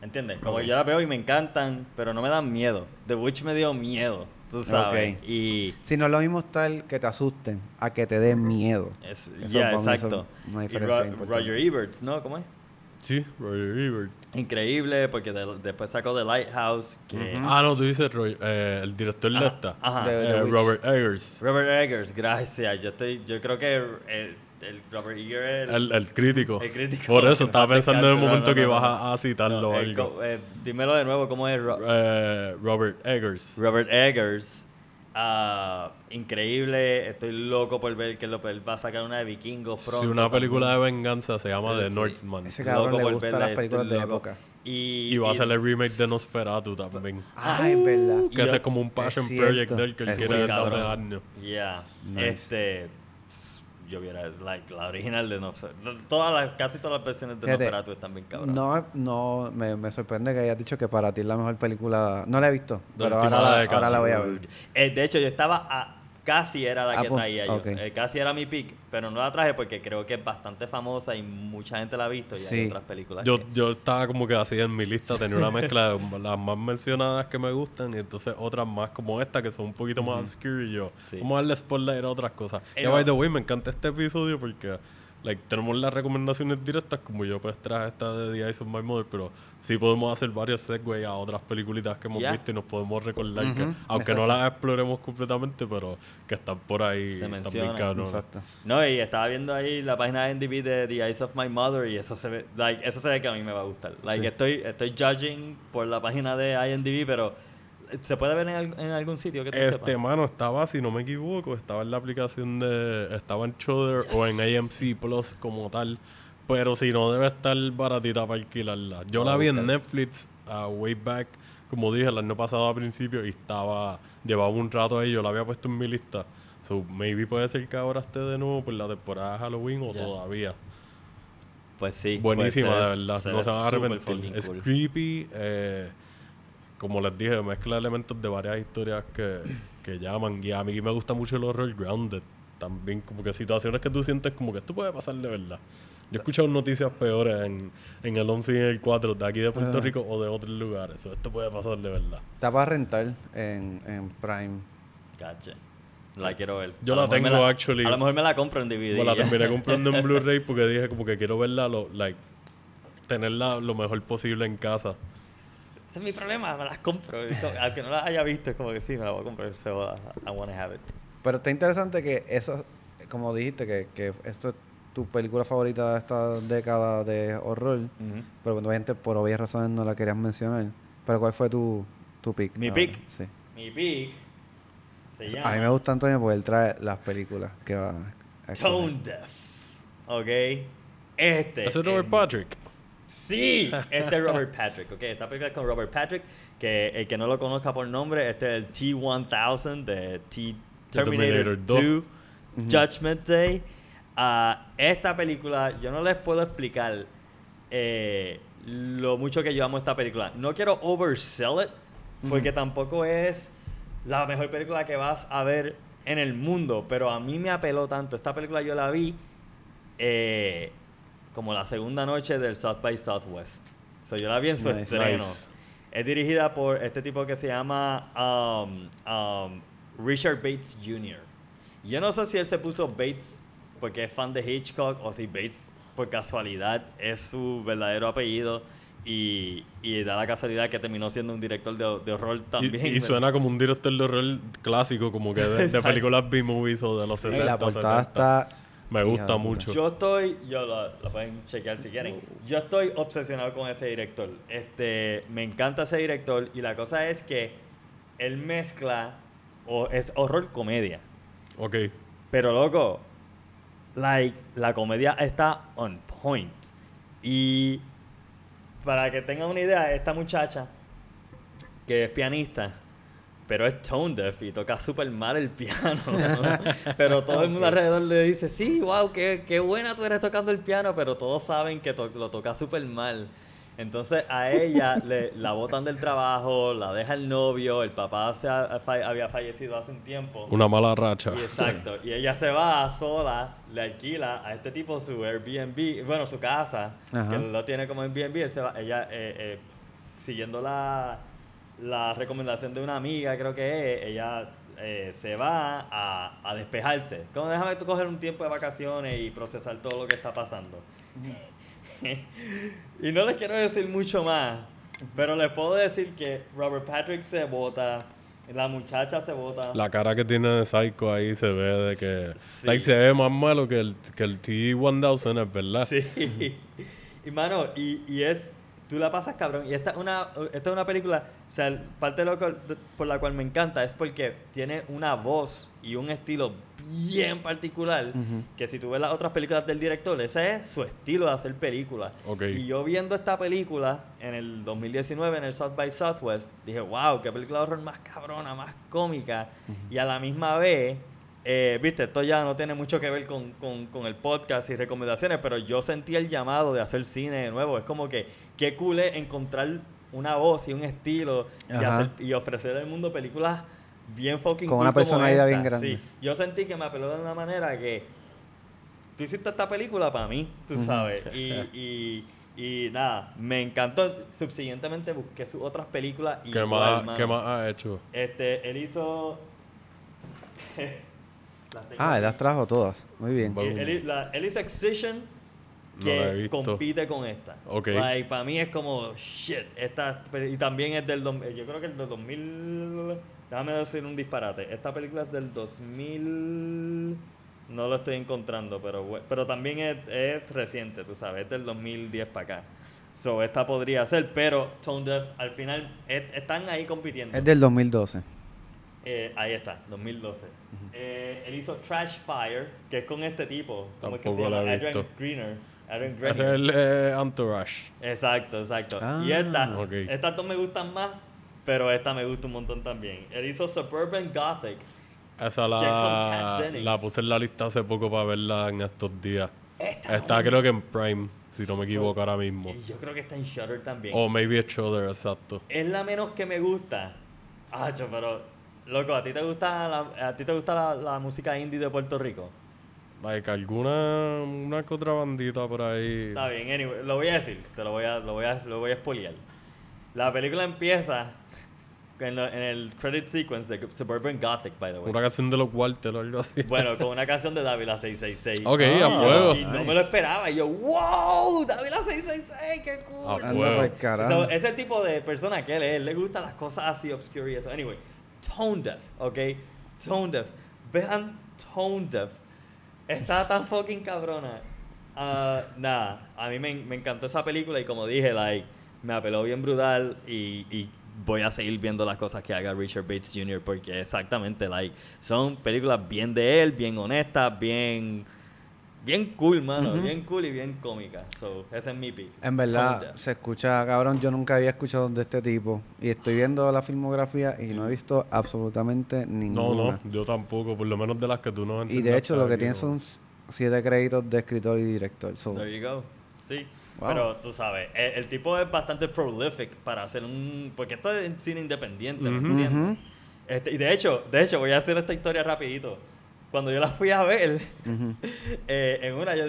¿Entiendes? Como yo las veo y me encantan, pero no me dan miedo. The Witch me dio miedo, tú sabes. Y Si no es lo mismo estar que te asusten a que te den miedo. es, Eso ya, eso exacto. una Y diferencia Ro- importante. Roger Ebert, ¿no? ¿Cómo es? Sí, Roger Ebert. Increíble, porque de- después sacó The Lighthouse, que... Ah, no, tú dices Roy- eh, el director de Ajá, esta. ajá. De- Eh, Witch. Robert Eggers. Robert Eggers, gracias. Yo estoy, yo creo que el, el Robert Eggers el, El, el crítico. El crítico. Por eso estaba [laughs] pensando en el momento No, no, que ibas no. a, a citarlo el eh, dímelo de nuevo, ¿cómo es? Ro- Eh, Robert Eggers. Robert Eggers. Ah, increíble, estoy loco por ver que lo- él va a sacar una de vikingos pronto. Si una película de también. venganza se llama The Sí. Northman. Ese cabrón le por gusta verla, las películas de loco. época. Y, Y va a hacer el remake de Nosferatu también. Ah, es verdad. Que ese es como un Es passion cierto. project de él que él Es quiere desde hace años. Yeah. Nice. Este. Yo viera, like, la original de Nosferatu. Todas las, casi todas las versiones de Fíjate, Nosferatu están bien cabrón. No, no, me, me sorprende que hayas dicho que para ti es la mejor película. No la he visto, pero la, ahora la voy a ver. Eh, de hecho, yo estaba a- casi era la Ah, que pues, traía yo. Eh, casi era mi pick, pero no la traje porque creo que es bastante famosa y mucha gente la ha visto y Sí. hay otras películas. Yo, que- yo estaba como que así en mi lista, tenía una [laughs] mezcla de las más mencionadas que me gustan y entonces otras más como esta que son un poquito más obscure y yo. Sí. Vamos a darle spotlight a otras cosas. Eh, y no. by the way, me encanta este episodio porque like, tenemos las recomendaciones directas, como yo pues traje esta de The Eyes of My Mother, pero sí podemos hacer varios segues a otras peliculitas que hemos Ya. visto y nos podemos recordar que, Ujú, aunque no exacto. las exploremos completamente, pero que están por ahí Se también. Exacto. No, y estaba viendo ahí la página de NDB de The Eyes of My Mother y eso se ve, like, eso se ve que a mí me va a gustar. Like, Sí. estoy, estoy judging por la página de IMDb, pero ¿se puede ver en, al- en algún sitio que tú Este, sepas? mano, estaba, si no me equivoco, estaba en la aplicación de... Estaba en Shudder o en AMC Plus como tal. Pero si no, debe estar baratita para alquilarla. Yo la vi en. Netflix, a way back, como dije, el año pasado a principio, y estaba... Llevaba un rato ahí, yo la había puesto en mi lista. So, maybe puede ser que ahora esté de nuevo por la temporada de Halloween o todavía. Pues sí. Buenísima, pues, de verdad. no se van a arrepentir. Es cool. creepy. eh, como les dije, mezcla elementos de varias historias que, que llaman. Y a mí me gusta mucho el horror grounded. También como que situaciones que tú sientes como que esto puede pasar de verdad. Yo he escuchado noticias peores en, en el 11 y en el 4 de aquí de Puerto. Rico o de otros lugares. So, esto puede pasar de verdad. Está para rentar en, en Prime. Gotcha. La quiero ver. Yo A la tengo, actually. A lo mejor me la compro en DVD. Bueno, la terminé [laughs] comprando en Blu-ray porque dije como que quiero verla, lo, like, tenerla lo mejor posible en casa. Ese es mi problema, me las compro. Como- Aunque no las haya visto, es como que sí, me la voy a comprar. So, uh, I wanna have it. Pero está interesante que eso, como dijiste, que, que esto es tu película favorita de esta década de horror. Ujú. Pero bueno, gente por obvias razones no la querías mencionar. Pero ¿cuál fue tu, tu pick? Mi Ah, pick. Sí. Mi pick se llama A mí me gusta Antonio porque él trae las películas que va a. Tone Deaf. ¿Ok? Este. Es Robert Patrick. Sí, este es Robert Patrick, ok. Esta película es con Robert Patrick, que el que no lo conozca por nombre, este es el T-1000 de T Terminator, Terminator 2, 2. Judgment Day. Ah, esta película, yo no les puedo explicar eh, lo mucho que yo amo esta película. No quiero oversell it, porque tampoco es la mejor película que vas a ver en el mundo, pero a mí me apeló tanto. Esta película yo la vi eh, como la segunda noche del South by Southwest. So, yo la vi en su Nice. estreno. Nice. Es dirigida por este tipo que se llama um, um, Richard Bates Jr. Yo no sé si él se puso Bates porque es fan de Hitchcock o si Bates por casualidad es su verdadero apellido y, y da la casualidad que terminó siendo un director de, de horror Y, también. y suena como un director de horror clásico, como que de, de películas B-movies o de los Y 60, la portada 70. está... Me gusta mucho. Yo estoy, yo la pueden chequear si quieren. Yo estoy obsesionado con ese director. Este, me encanta ese director y la cosa es que él mezcla o es horror comedia. Ok. Pero loco, like la comedia está on point. Y para que tengan una idea, esta muchacha que es pianista, pero es tone deaf y toca súper mal el piano. [laughs] pero todo el mundo alrededor le dice, sí, wow, qué, qué buena tú eres tocando el piano, pero todos saben que to- lo toca súper mal. Entonces a ella le, la botan del trabajo, la deja el novio, el papá se ha- fa- había fallecido hace un tiempo. Una mala racha. Y exacto. Y ella se va sola, le alquila a este tipo su Airbnb, bueno, su casa, Ajá. que lo tiene como Airbnb. Él se va, ella, eh, eh, siguiendo la, la recomendación de una amiga, creo que es, ella eh, se va a, a despejarse. Como déjame tú coger un tiempo de vacaciones y procesar todo lo que está pasando. [laughs] y no les quiero decir mucho más, pero les puedo decir que Robert Patrick se vota, la muchacha se vota. La cara que tiene de Psycho ahí se ve de que... Sí. Like, se ve más malo que el, que el T-1000, es verdad. Sí. [laughs] Y mano, y, y es, tú la pasas cabrón. Y esta es una, esta es una película, o sea, parte de lo de- por la cual me encanta es porque tiene una voz y un estilo bien particular. Que si tú ves las otras películas del director, ese es su estilo de hacer películas. Ok. Y yo viendo esta película en el 2019 en el South by Southwest, dije, wow, qué película de horror más cabrona, más cómica. Y a la misma vez, eh, viste, esto ya no tiene mucho que ver con, con- con el podcast y recomendaciones, pero yo sentí el llamado de hacer cine de nuevo. Es como que, qué cool es encontrar una voz y un estilo y, hacer- y ofrecer al mundo películas bien fucking Con cool una personalidad bien grande. Sí. Yo sentí que me apeló de una manera que tú hiciste esta película para mí, tú sabes. Y, [laughs] y, y nada, me encantó. Subsiguientemente busqué sus otras películas. ¿Qué, igual, más. ¿Qué más ha hecho? Este, él hizo. [laughs] Las tengo Ah, él las trajo todas. Muy bien. Él- la- hizo Excision que compite con esta. Ok. Like, para mí es como shit. Esta, y también es del. dom- Yo creo que el del 2000. Déjame decir un disparate. Esta película es del 2000. No lo estoy encontrando, pero, pero también es, es reciente, tú sabes. Es del 2010 para acá. So, esta podría ser, pero Tone Deaf al final es- están ahí compitiendo. Es del 2012. Eh, ahí está, 2012. Eh, él hizo Trash Fire, que es con este tipo. ¿Cómo es que se llama? Adrian. Greener. Adrian Ese es el eh, Entourage. Exacto, exacto. Ah, y esta, ok. estas dos me gustan más, pero esta me gusta un montón también. Él hizo Suburban Gothic. Esa la, la puse en la lista hace poco para verla en estos días. Esta Está creo que en Prime, si no me equivoco ahora mismo. Y yo creo que está en Shutter también. O maybe it's Shudder, exacto. Es la menos que me gusta. Acho, pero loco, ¿a ti te gusta la, a ti te gusta la, la música indie de Puerto Rico? Like, alguna una que otra bandita por ahí. Está bien, anyway, lo voy a decir, te lo voy a, lo voy a, lo voy a spoilear. La película empieza [laughs] en, lo- en el credit sequence de Suburban Gothic, by the way. Una canción de los Walter o algo así. [laughs] Bueno, con una canción de Dávila [laughs] 666. Ok, Ah, a fuego. Y no Nice. me lo esperaba. Y yo, wow, Dávila 666, qué cool. A fuego. So, ese tipo de persona que él es, le gustan las cosas así obscure y eso. Anyway, tone deaf, ¿ok? Tone deaf. vean Tone Deaf. Está tan fucking cabrona. Ah, nada, a mí me, me encantó esa película y como dije, like, me apeló bien brutal y, y voy a seguir viendo las cosas que haga Richard Bates Jr. porque exactamente, like, son películas bien de él, bien honestas, bien, bien cool, mano, bien cool y bien cómicas. So, ese es mi pick. En verdad, se escucha, cabrón, yo nunca había escuchado de este tipo. Y estoy viendo la filmografía y no he visto absolutamente No, ninguna. no, yo tampoco, por lo menos de las que tú nos Y de hecho lo que tiene son siete créditos de escritor y director. So, There you go. Sí. Wow. Pero tú sabes, el, el tipo es bastante prolific para hacer un... Porque esto es en cine independiente, ¿me Ujú. entiendes? Este, y de hecho, de hecho, voy a hacer esta historia rapidito. Cuando yo la fui a ver, Ujú. [laughs] eh, en una, yo...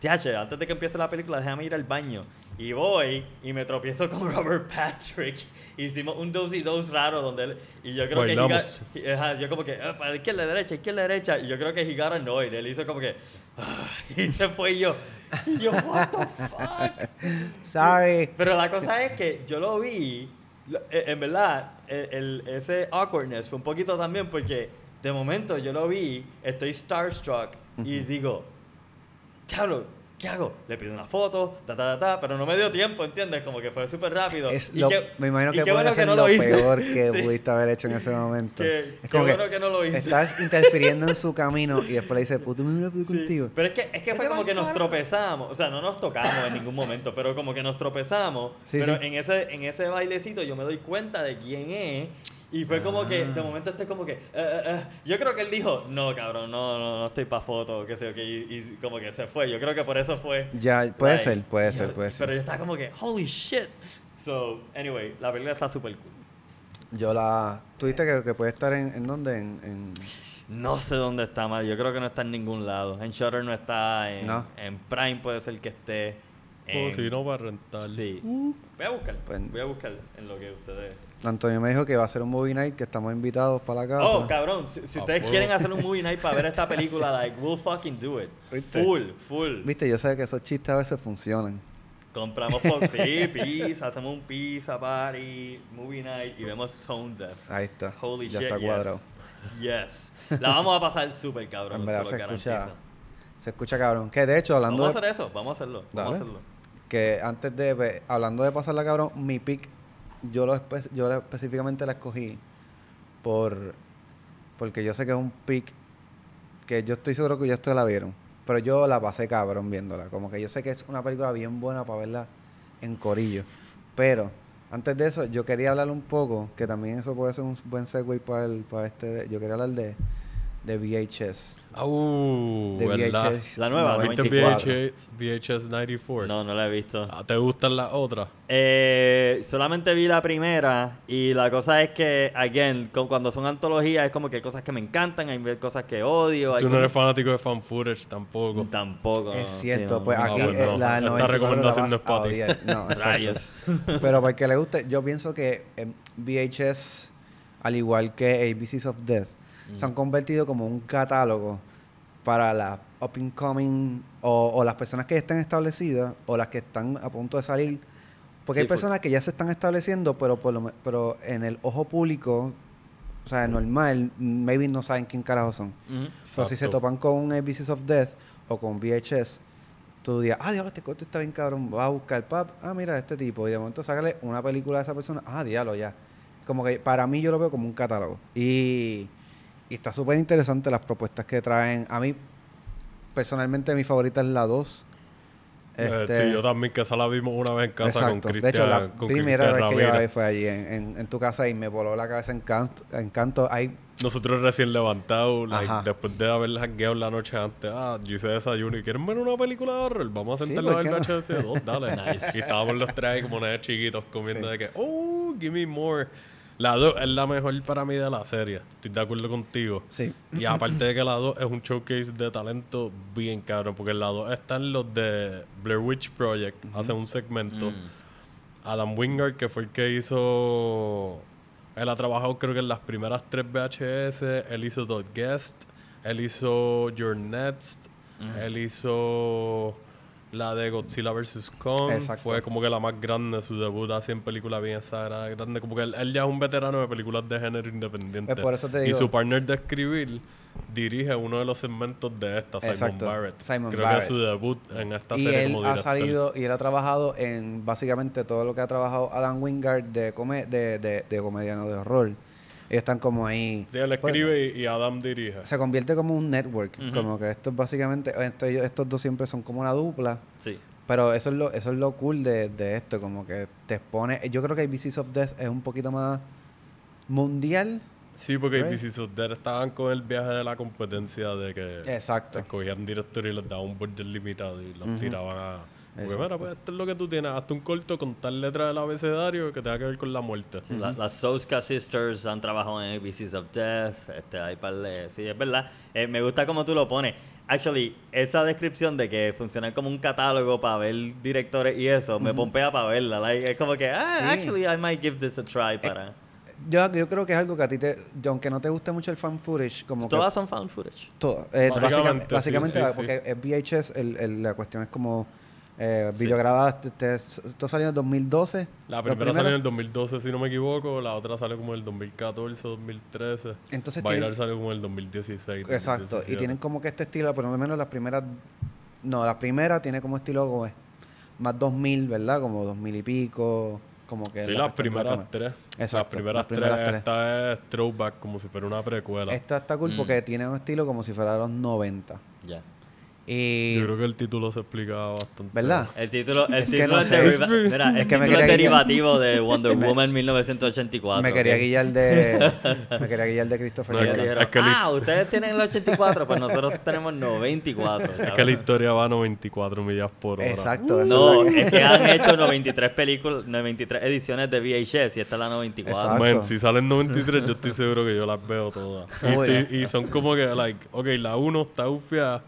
Tiache, antes de que empiece la película, déjame ir al baño. Y voy y me tropiezo con [laughs] Robert Patrick. Hicimos un dos y dos raro donde él... Y yo creo que... he got- ajá, yo como que, "Ah, para izquierda, derecha, izquierda, derecha. Y yo creo que he got annoyed. Él hizo como que... "Ah", [laughs] y se fue y yo... y yo, what the fuck? Sorry. Pero la cosa es que yo lo vi, eh, en verdad, el, el- ese awkwardness fue un poquito también porque de momento yo lo vi, estoy starstruck y digo, diablo, ¿qué hago? Le pido una foto, ta, ta, ta, ta, pero no me dio tiempo, ¿entiendes? Como que fue súper rápido. Es lo- qué- me imagino que puede bueno ser no lo, peor que [laughs] Sí. pudiste haber hecho en ese momento. Que- es como bueno que no lo hice. Estás interfiriendo en su camino y después le dices, puto, me voy contigo. Pero es que, es que fue como que nos tropezamos. O sea, no nos tocamos en ningún momento, pero como que nos tropezamos. Sí, pero sí. En, ese, en ese bailecito yo me doy cuenta de quién es. Y fue como que, de Ah. momento estoy como que, eh, eh, eh. yo creo que él dijo, no, cabrón, no, no, no estoy para foto, qué sé yo, que y, y como que se fue. Yo creo que por eso fue. Ya, puede like, ser, puede ser, puede ser. Pero yo estaba como que, holy shit. So, anyway, la película está súper cool. Yo la... ¿Tú viste que, que puede estar en, en dónde? En, en- No sé dónde está mal, yo creo que no está en ningún lado. En Shutter no está, en, No. en Prime puede ser que esté. O en- si no, para rentar. Sí. Uh, Voy a buscar. Pues- voy a buscar en lo que ustedes. Antonio me dijo que va a ser un movie night, que estamos invitados para la casa. Oh, cabrón. Si, si Ah, ustedes pues. quieren hacer un movie night para ver esta película, like, we'll fucking do it. ¿Viste? Full, full. Viste, yo sé que esos chistes a veces funcionan. Compramos por [laughs] sí, pizza, hacemos un pizza party, movie night y vemos Tone Deaf. Ahí está. Holy ya shit. está cuadrado. Yes. yes. La vamos a pasar súper cabrón. En verdad se se lo escucha, garantizo. se escucha cabrón. Que de hecho, hablando Vamos a de, hacer eso, vamos a hacerlo. Vamos a Dale. hacerlo. Que antes de, pues, hablando de pasarla cabrón, mi pick, yo lo yo específicamente la escogí por, porque yo sé que es un pick que yo estoy seguro que ya ustedes la vieron, pero yo la pasé cabrón viéndola, como que yo sé que es una película bien buena para verla en corillo, pero antes de eso yo quería hablar un poco, que también eso puede ser un buen segue para el, para este, yo quería hablar de, de VHS, uh, de ¿verdad? VHS, La nueva, la ¿Viste 94. VHS, VHS 94? No, no la he visto. Ah, ¿Te gustan las otras? Eh, solamente vi la primera y la cosa es que, again, con- cuando son antologías es como que hay cosas que me encantan, hay cosas que odio. Hay Tú no eres fanático de fan footage tampoco. Tampoco. Es cierto, no, pues no. aquí no. la Esta 94 la recomendación no es vas a pa' ti. odiar. No. [laughs] Rayos. Pero para el que le guste, yo pienso que eh, VHS, al igual que ABCs of Death, se han convertido como un catálogo para las up and coming o, o las personas que ya están establecidas o las que están a punto de salir. Porque Sí, hay personas que ya se están estableciendo, pero por lo pero en el ojo público, o sea, normal, maybe no saben quién carajo son. Pero si se topan con un ABCs of Death o con VHS, tú digas, ah, diablo, este corto está bien cabrón, va a buscar pap, ah, mira, este tipo, y de momento sácale una película de esa persona, ah, diablo, ya. Como que para mí yo lo veo como un catálogo. Y, y está súper interesante las propuestas que traen. A mí, personalmente, mi favorita es la 2. Eh, Este, sí, yo también, que esa la vimos una vez en casa Exacto. con Cristian. de hecho, la primera vez que yo la vi fue allí en, en- en tu casa y me voló la cabeza en canto. En canto. Hay Nosotros recién levantados, like, después de haber jangueado la noche antes, ah, yo hice desayuno y quieren ver una película de horror, vamos a Sí, sentarnos ¿por al qué no? VHS 2, dale. Nice. [laughs] Y estábamos los tres ahí como nenes chiquitos comiendo Sí. de que, oh, give me more. La 2 es la mejor para mí de la serie, estoy de acuerdo contigo. Sí. Y aparte de que la 2 es un showcase de talento bien cabrón, porque en la 2 están los de Blair Witch Project, hacen un segmento. Mm. Adam Wingard, que fue el que hizo. Él ha trabajado, creo que en las primeras tres VHS. Él hizo The Guest. Él hizo Your Next. Él hizo. La de Godzilla vs. Kong Exacto. fue como que la más grande, su debut así en película bien exagerada, grande. Como que él, él ya es un veterano de películas de género independiente. Por eso te y digo- su partner de escribir dirige uno de los segmentos de esta, Simon Barrett. Simon Creo Barrett. que es su debut en esta y serie él como ha salido y él ha trabajado en básicamente todo lo que ha trabajado Adam Wingard de, come, de, de, de comedia, no de horror. Ellos están como ahí. Sí, él Pues, escribe y, y Adam dirige. se convierte como un network. Como que esto es básicamente. Esto, ellos- estos dos siempre son como una dupla. Sí. Pero eso es lo, eso es lo cool de, de esto. Como que te expone. Yo creo que ABCs of Death es un poquito más mundial. Sí, porque Right. ABC of Dead estaban con el viaje de la competencia de que Exacto. escogían directores y les daban un budget limitado y los tiraban a... Porque, mira, pues esto es lo que tú tienes. Hazte un corto con tal letra del abecedario que tenga que ver con la muerte. La- las Soska Sisters han trabajado en ABCs of Death. Este, hay par de- Sí, es verdad. Eh, me gusta cómo tú lo pones. Actually, esa descripción de que funciona como un catálogo para ver directores y eso, me pompea para verla. Like, es como que, ah, Sí. actually, I might give this a try para... Yo, yo creo que es algo que a ti te. yo, aunque no te guste mucho el fan footage, como que. Todas son found footage. Todo. Eh, Básicamente, básicamente, sí, sí, porque sí. es VHS, el, el- la cuestión es como eh, videograbada. te- Esto salió en el 2012. La primera salió en el 2012, si no me equivoco. La otra salió como en el 2014 o 2013. Entonces Bailar tienen- salió como en el 2016. Exacto. Y 2017. tienen como que este estilo, por lo menos las primeras. No, la primera tiene como estilo como es, más 2000, ¿verdad? Como 2000 y pico. Como que Sí, la las la primeras tres. Exacto, Las primeras, las primeras tres. tres. Esta es throwback, como si fuera una precuela. Esta está cool Mm. porque tiene un estilo como si fuera de los 90. Ya. Y. Yo creo que el título se explicaba bastante. ¿Verdad? El título, el Es que título no es, sé. deriva- Es- mira, el es que me título es quería guiar- derivativo de [laughs] Wonder Me- Woman 1984. me quería guiar de. [laughs] me quería guiar de Christopher No, dijeron, ah, ustedes tienen el 84, pues nosotros tenemos 94. Es que la historia va a 94 millas por hora. Exacto. eso No, es que- es que [laughs] han hecho 93 películas, 93 ediciones de VHS y esta es la 94. Exacto. Man, si salen 93, yo estoy seguro que yo las veo todas. Y, Uy. estoy- y son como que, like, ok, la 1 está ufiada,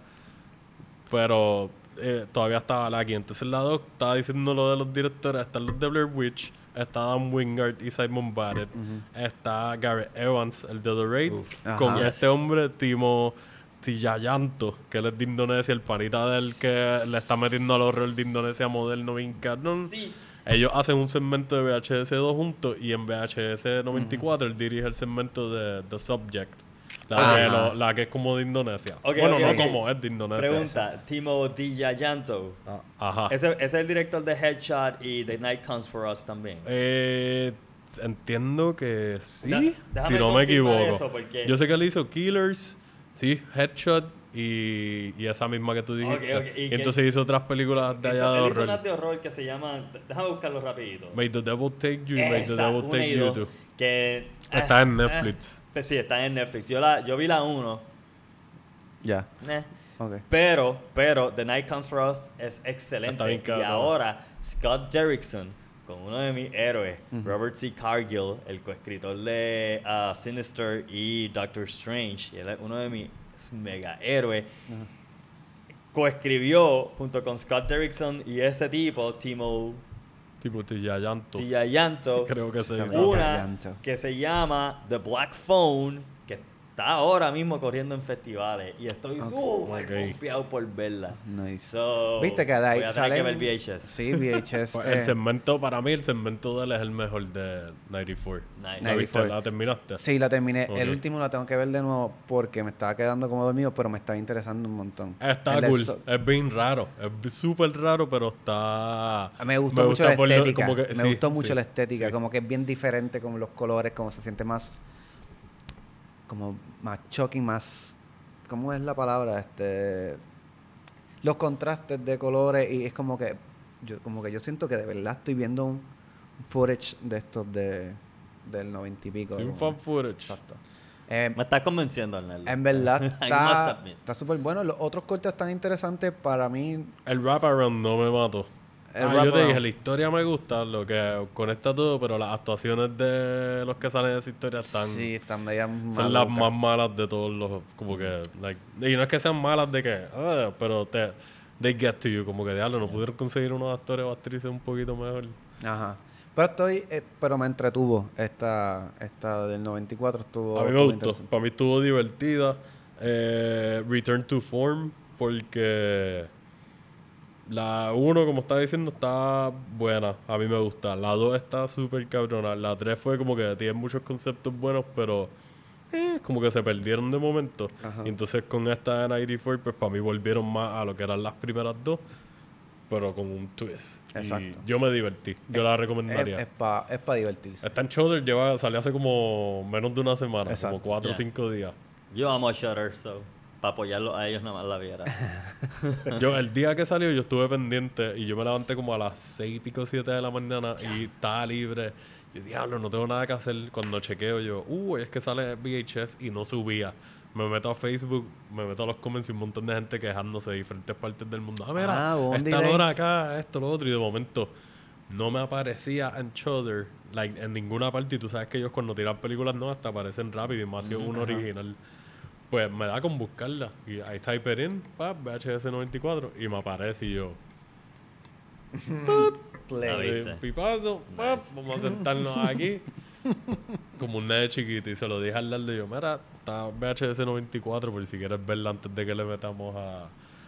pero eh, todavía estaba Lucky. Entonces la 2 estaba diciendo lo de los directores. Están los de Blair Witch, está Dan Wingard y Simon Barrett, está Garrett Evans, el de The Raid, con este hombre, Timo Tillayanto, que él es de Indonesia, el panita del que le está metiendo al horror de Indonesia moderno Vin. Sí. Ellos hacen un segmento de VHS 2 juntos y en VHS 94 él dirige el segmento de The Subject. La, Ajá. que, lo- la que es como de Indonesia. Bueno, no como, es de Indonesia. Pregunta, Timo Dijayanto. Ajá. Ese, ese es el director de Headshot y The Night Comes For Us también. Eh, entiendo que sí, Da- si no me equivoco. eso, Yo sé que él hizo Killers, sí, Headshot y, y esa misma que tú dijiste. y entonces hizo otras películas de allá de él hizo horror. unas de horror que se llaman... Déjame buscarlo rapidito. May the Devil Take You y May the Devil Take You Too. Que... Está eh, en eh, Netflix. pues sí, está en Netflix. Yo, la, yo vi la 1. Ya. Eh. Ok. Pero, pero, The Night Comes For Us es excelente. Está y cabrón. ahora, Scott Derrickson, con uno de mis héroes, Robert C. Cargill, el coescritor de uh, Sinister y Doctor Strange, y él es uno de mis mega héroes, coescribió junto con Scott Derrickson y ese tipo, Timo Tipo Tillayanto. Tillayanto, [laughs] Creo que se Se dice. llama. una Tillayanto. que se llama The Black Phone, está ahora mismo corriendo en festivales y estoy Ok. súper Ok. confiado por verla. Nice. So, Viste que de ahí voy a tener que ver VHS. Sí, VHS. [laughs] Pues eh, el segmento, para mí, el segmento de él es el mejor de 94. Nice. ¿La viste? 94. ¿La terminaste? Sí, la terminé. Ok. El último la tengo que ver de nuevo porque me estaba quedando como dormido, pero me estaba interesando un montón. Está El cool. so- Es bien raro. Es súper raro, pero está... Me gustó mucho gusta la por estética. como que- me sí, gustó mucho sí, la estética. sí. Como que es bien diferente, como los colores, como se siente más. Como más shocking, más. ¿Cómo es la palabra? Este. Los contrastes de colores y es como que. Yo, como que yo siento que de verdad estoy viendo un footage de estos de del noventa y pico. Sí, un fan footage. Exacto. Eh, Me estás convenciendo, Arnaldo. en verdad [laughs] está súper bueno. Los otros cortes están interesantes para mí. El wraparound no me mató. Ah, yo te dije, la historia me gusta, lo que conecta todo, pero las actuaciones de los que salen de esa historia están... sí, están medias Son las más malas de todos los... Como que... Like, y no es que sean malas de que... ah, pero te... They get to you. Como que, diablo, no pudieron conseguir unos actores o actrices un poquito mejor. Ajá. Pero estoy, eh, pero me entretuvo esta, esta del 94 estuvo. A mí me gustó. Para mí estuvo divertida. Eh, Return to Form, porque La 1, como estaba diciendo, está buena. A mí me gusta. La 2 está súper cabrona. La 3 fue como que tiene muchos conceptos buenos, pero eh, como que se perdieron de momento. Ajá. Y entonces con esta de 94, pues para mí volvieron más a lo que eran las primeras dos, pero con un twist. Y Exacto. yo me divertí. Yo la Es, recomendaría. es para es pa divertirse. Está en Shudder, lleva, salió hace como menos de una semana, Exacto. como 4 o Ya. 5 días. Yo amo a Shutter, so para apoyarlo a ellos nada más la viera. [laughs] Yo, el día que salió, yo estuve pendiente y yo me levanté como a las 6 y pico 7 de la mañana y estaba libre. Yo, diablo, no tengo nada que hacer. Cuando chequeo, yo, uh, es que sale VHS y no subía. Me meto a Facebook, me meto a los comments y un montón de gente quejándose de diferentes partes del mundo. Ah, mira, Ah, esta hora acá, esto, lo otro. Y de momento, no me aparecía en Shudder, like, en ninguna parte. Y tú sabes que ellos cuando tiran películas nuevas te aparecen rápido y más si es uno original. Pues me da con buscarla. Y ahí está Hyperin, pap, VHS 94. Y me aparece y yo. [laughs] Play. Pipazo, pap, vamos a sentarnos aquí. [laughs] Como un nene chiquito. Y se lo dije al lado y yo, mira, está VHS 94 por si quieres verla antes de que le metamos a,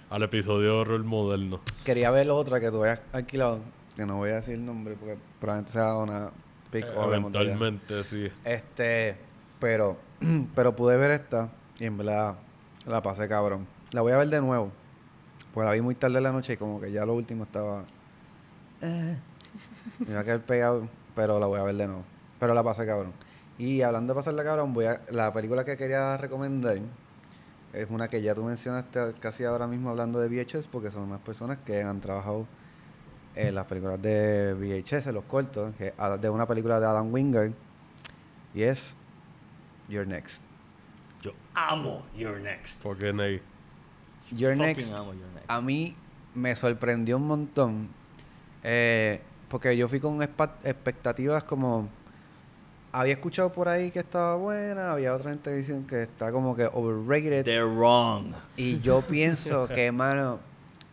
al episodio de horror moderno. Quería ver otra que tú habías alquilado, que no voy a decir el nombre porque probablemente sea una pick Eh, eventualmente, sí. Este, pero, [clears throat] pero pude ver esta y en verdad la pasé cabrón. La voy a ver de nuevo. Pues la vi muy tarde en la noche y como que ya lo último estaba. Eh, me iba a quedar pegado, pero la voy a ver de nuevo. Pero la pasé cabrón. Y hablando de pasarla cabrón, voy a, la película que quería recomendar es una que ya tú mencionaste casi ahora mismo hablando de VHS, porque son unas personas que han trabajado en las películas de VHS, los cortos, que, de una película de Adam Wingard, y es Your Next. Yo amo Your Next. Porque Ney. Your Next amo Your Next. a mí me sorprendió un montón, eh, porque yo fui con expectativas como... Había escuchado por ahí que estaba buena, había otra gente que dicen que está como que overrated. They're wrong. Y yo pienso que, [laughs] mano,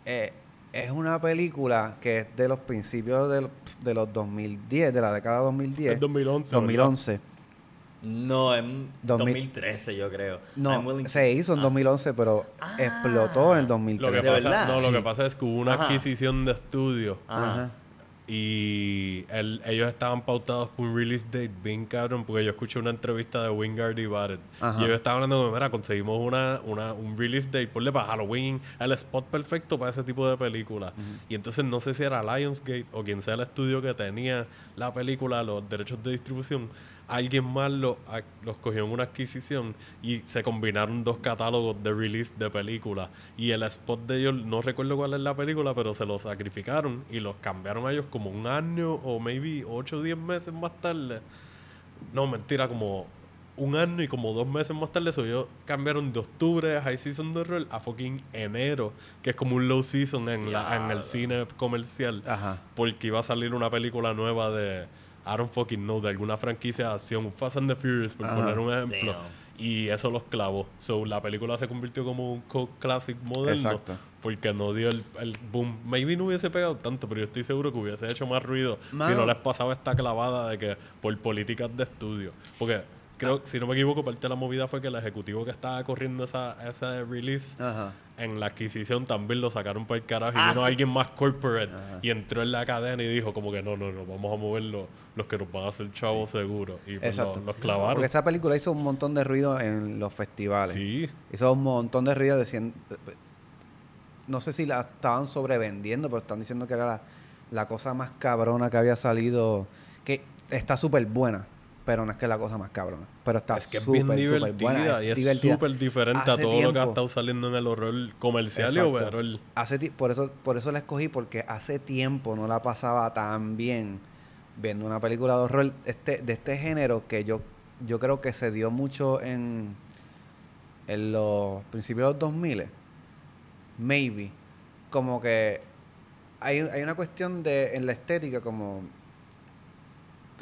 eh, es una película que es de los principios de, los- de los 2010, de la década 2010. Es 2011. ¿verdad? 2011. No, en 2000. 2013 yo creo. No, se hizo en Ah. 2011, pero Ah. explotó en Lo que, 2013. ¿De pasa, verdad? no, lo Sí. que pasa es que hubo una Ajá. adquisición de estudio Ajá. Ajá. y el- ellos estaban pautados por un release date bien cabrón porque yo escuché una entrevista de Wingard y Barrett Ajá. y ellos estaban hablando de, mira, conseguimos una, una, un release date, ponle para Halloween, el spot perfecto para ese tipo de película. Y entonces no sé si era Lionsgate o quien sea el estudio que tenía la película, los derechos de distribución, alguien más lo, a- los cogió en una adquisición y se combinaron dos catálogos de release de películas. Y el spot de ellos, no recuerdo cuál es la película, pero se los sacrificaron y los cambiaron a ellos como un año o maybe 8 o 10 meses más tarde. No, mentira, como un año y como dos meses más tarde, eso ellos cambiaron de octubre High Season de Horror a fucking enero, que es como un low season en, la, en el cine comercial Ajá. porque iba a salir una película nueva de I don't fucking know, de alguna franquicia de acción, Fast and the Furious, por Ajá. poner un ejemplo. Damn. Y eso los clavó. So, la película se convirtió como un cult classic moderno. Exacto. Porque no dio el, el boom. Maybe no hubiese pegado tanto, pero yo estoy seguro que hubiese hecho más ruido si no les pasaba esta clavada de que por políticas de estudio. Porque creo, si no me equivoco, parte de la movida fue que el ejecutivo que estaba corriendo esa, esa release Ajá. en la adquisición también lo sacaron por el carajo y Ah, vino sí. alguien más corporate Ajá. y entró en la cadena y dijo como que no, no, no, vamos a mover los, los que nos van a hacer chavos seguro. Y pues Exacto. los, los clavaron. Porque esa película hizo un montón de ruido en los festivales. Sí, Hizo un montón de ruido diciendo... No sé si la estaban sobrevendiendo, pero están diciendo que era la, la cosa más cabrona que había salido. Que está súper buena, pero no es que es la cosa más cabrona. Pero está es que es súper, bien divertida buena. y es súper diferente a todo lo que ha estado saliendo en el horror comercial y Exacto. overall. Hace por eso por eso la escogí porque hace tiempo no la pasaba tan bien viendo una película de horror este de este género que yo yo creo que se dio mucho en en los principios de los 2000 maybe como que hay, hay una cuestión de en la estética como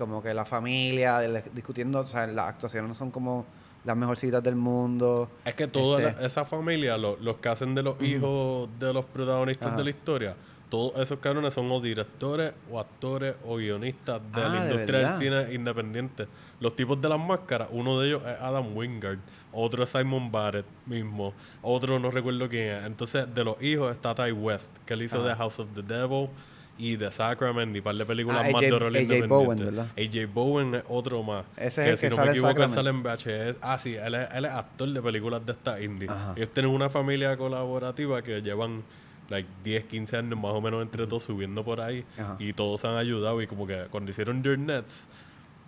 como que la familia discutiendo o sea las actuaciones no son como las mejorcitas del mundo Es que toda Este- la- esa familia, lo- los que hacen de los hijos de los protagonistas Ajá. de la historia, todos esos cabrones son o directores o actores o guionistas de Ah, la ¿de industria del cine independiente. Los tipos de las máscaras, uno de ellos es Adam Wingard, otro es Simon Barrett mismo, otro no recuerdo quién es. Entonces, de los hijos está Ty West, que él hizo Ajá. The House of the Devil y The Sacrament y un par de películas Ah, más de horror AJ. Bowen, ¿verdad? AJ Bowen es otro más. Ese es que el si que no sale me equivoco, él sale en VHS. Ah, sí, él es, él es actor de películas de esta indie. Ajá. Ellos tienen una familia colaborativa que llevan like 10, 15 años más o menos entre todos subiendo por ahí Ajá. y todos se han ayudado y como que cuando hicieron Your Nets,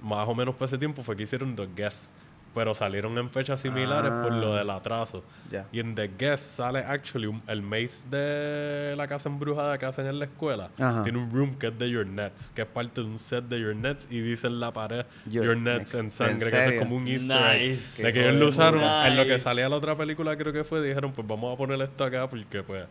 más o menos por ese tiempo fue que hicieron The Guest, pero salieron en fechas similares por lo Ah. del atraso. Ya. Y en The Guest sale actually un- el maze de la casa embrujada que hacen en la escuela. Ajá. Tiene un room que es de Your Nets, que es parte de un set de Your Nets y dice en la pared Your Your, Nets en sangre, ¿En que eso es como un easter egg. Nice. De que ellos lo usaron en lo que Nice. salía la otra película, creo que fue, dijeron, pues vamos a poner esto acá porque pues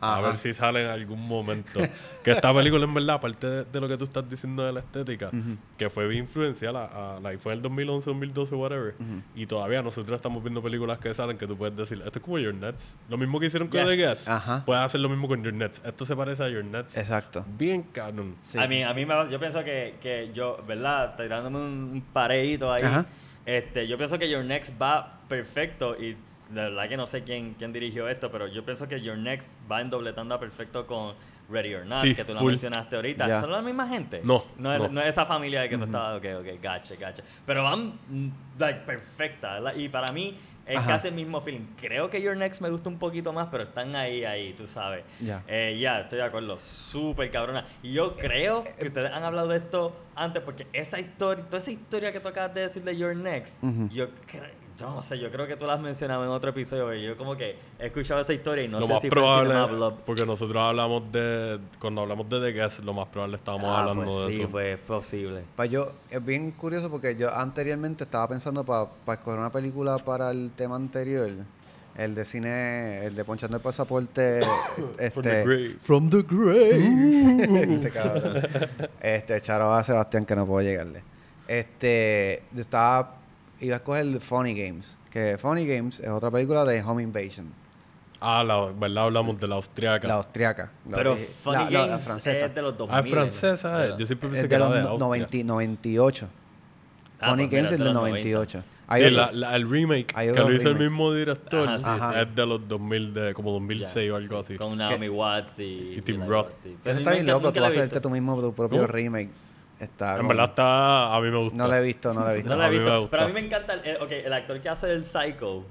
a Ajá. ver si sale en algún momento. que esta película en verdad, aparte de, de lo que tú estás diciendo de la estética, que fue bien influencial, a, a- like, fue en el 2011, 2012, whatever, y todavía nosotros estamos viendo películas que salen que tú puedes decir, esto es como Your Nets. Lo mismo que hicieron con Yes. The Guest, Ajá. puedes hacer lo mismo con Your Nets. Esto se parece a Your Nets. Exacto. Bien canon. Sí. A mí, a mí me, yo pienso que, que yo, ¿verdad? Tirándome un, un pareíto ahí. Ajá. Este, yo pienso que Your Next va perfecto y de verdad que no sé quién, quién dirigió esto, pero yo pienso que Your Next va en doble tanda perfecto con Ready or Not, Sí, que tú lo full. mencionaste ahorita. Ya. ¿Son la misma gente? No, No, es- no. no es esa familia de que tú estabas, ok, ok, gacha, gacha. Pero van, mm, like, perfecta, ¿verdad? Y para mí es Ajá. casi el mismo feeling. Creo que Your Next me gusta un poquito más, pero están ahí, ahí, tú sabes. Ya. Eh, ya, estoy de acuerdo. Súper cabrona. Y yo creo que ustedes han hablado de esto antes, porque esa historia, toda esa historia que tú acabas de decir de Your Next, yo creo, yo no sé, yo creo que tú la has mencionado en otro episodio, y yo como que he escuchado esa historia y no lo sé más si probable, fue porque nosotros hablamos de, cuando hablamos de The Guest, lo más probable estábamos Ah, hablando pues de sí, eso. pues es posible. Pues yo, es bien curioso porque yo anteriormente estaba pensando para escoger una película para el tema anterior, el de cine, el de Ponchando el Pasaporte, [coughs] este, From the grave. From the grave. [laughs] este cabrón. Este, charo a Sebastián que no puedo llegarle. Este, yo estaba, iba a escoger Funny Games, que Funny Games es otra película de Home Invasion, Ah, la verdad hablamos de la austriaca. la austriaca. la Pero Funny la- la- la Games francesa. es de los 2000. ah, es francesa, eh. ¿verdad? Yo siempre pensé Es que de era los de Austria. 90 98. Ah, Funny pues mira, Games es de del los 98. Hay Sí, otro. la- la- el remake Hay que lo hizo el remake. mismo director Ajá, sí, Ajá. es de los 2000, de como 2006 Ya, o algo sí, así. Con Naomi Watts y, Y Tim Roth. Eso está bien loco, tú hacerte tú mismo tu propio ¿Cómo? remake. Está En como- verdad está, a mí me gusta. No la he visto, no la he visto. [laughs] No la A he mí me visto. Pero a mí me encanta. El, el- ok, el actor que hace el Psycho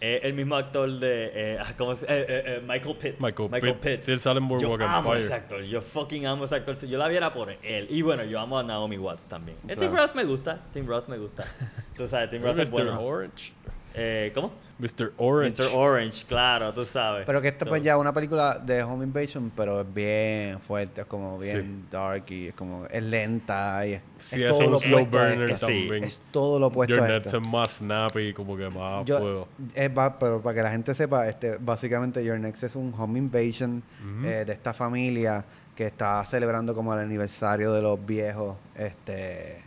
es el mismo actor de. Eh, [laughs] ¿cómo se- eh, eh, eh, Michael Pitt. Michael Pitt. Sí, él sale en Yo amo Empire. ese actor. Yo fucking amo ese actor. Si yo la viera por él. Y bueno, yo amo a Naomi Watts también. Eh, Tim Claro. Roth me gusta. Tim Roth me gusta. [laughs] Tú sabes, Tim Roth es bueno. Orange. Eh, ¿Cómo? Mr. Orange. Mr. Orange, claro, tú sabes. Pero que esta So, pues ya una película de Home Invasion, pero es bien fuerte, es como bien dark y es como es lenta y es, Sí, es todo lo un slow opuesto a burner también. Es todo lo opuesto Your a esto. es más snappy, como que más Yo- fuego. es va- pero para que la gente sepa, este, básicamente Your Next es un home invasion eh, de esta familia que está celebrando como el aniversario de los viejos, este,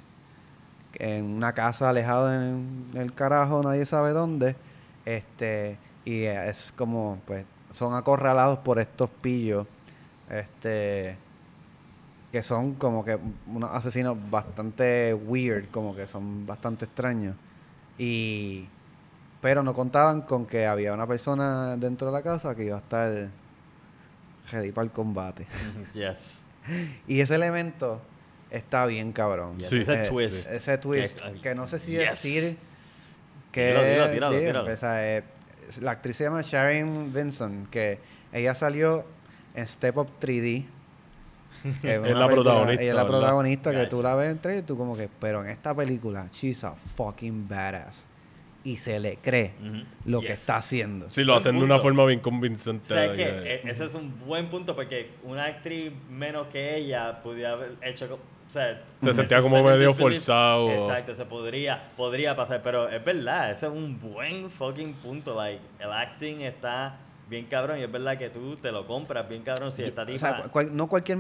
en una casa alejada en el carajo, nadie sabe dónde, este, y es como, pues, son acorralados por estos pillos, este, que son como que unos asesinos bastante weird, como que son bastante extraños. Y pero no contaban con que había una persona dentro de la casa que iba a estar ready para el combate. [laughs] Yes. Y ese elemento está bien cabrón. Yes, Sí. Ese Eh, twist. Ese twist, Que- que no sé si Yes. decir que dilo, tíralo, sí, tíralo. o sea, eh, la actriz se llama Sharon Vinson, que ella salió en Step Up 3D. que [laughs] Es la protagonista, Ella es la ¿verdad? protagonista que tú la ves en trailer y tú como que, pero en esta película, she's a fucking badass. Y se le cree lo que está haciendo. Sí, lo hacen de una forma bien convincente. ¿Sabes de qué? que- E- Ese es un buen punto porque una actriz menos que ella podría haber hecho. O sea, Se sentía como medio forzado. Exacto, se podría, podría pasar, pero es verdad, ese es un buen fucking punto. Like, el acting está bien cabrón y es verdad que tú te lo compras bien cabrón si esta O tipa. sea, cual- no cualquier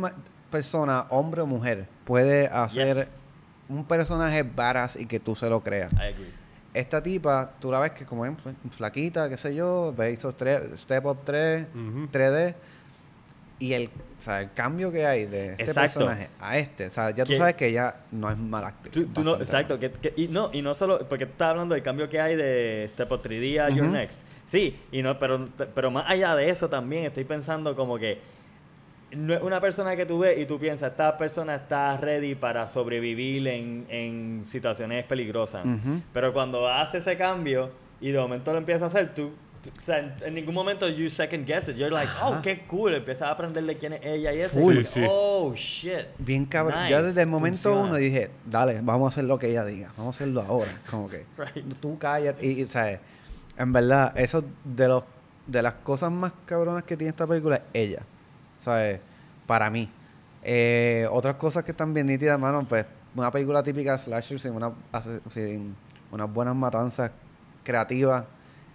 persona, hombre o mujer, puede hacer Yes. un personaje badass y que tú se lo creas. I agree. Esta tipa, tú la ves que como es flaquita, qué sé yo, ves estos tres, Step Up 3, Ujú. 3D, Y el, o sea, el cambio que hay de este Exacto. personaje a este, o sea, ya tú Que- sabes que ella no es mala actriz. Tú- tú no- bastante exacto, que, que- y no, y no solo, porque tú estás hablando del cambio que hay de Step Up 3D a Your Ujú. Next. Sí, y no, pero, pero más allá de eso también estoy pensando como que no es una persona que tú ves y tú piensas, esta persona está ready para sobrevivir en, en situaciones peligrosas. Pero cuando hace ese cambio y de momento lo empieza a hacer, tú- o sea, en, en ningún momento you second guess it. You're like, oh, qué cool. Empiezas a aprender de quién es ella y eso. Full. Y Sí, sí. Oh, shit. Bien cabrón. Nice, Yo desde el momento funciona. uno dije, dale, vamos a hacer lo que ella diga. Vamos a hacerlo ahora. Como que [laughs] Right. tú callas. Y, y, o sea, en verdad, eso de los de las cosas más cabronas que tiene esta película es ella. ¿Sabes? Para mí. Eh, otras cosas que están bien nítidas, mano, pues una película típica de slasher sin, una, sin unas buenas matanzas creativas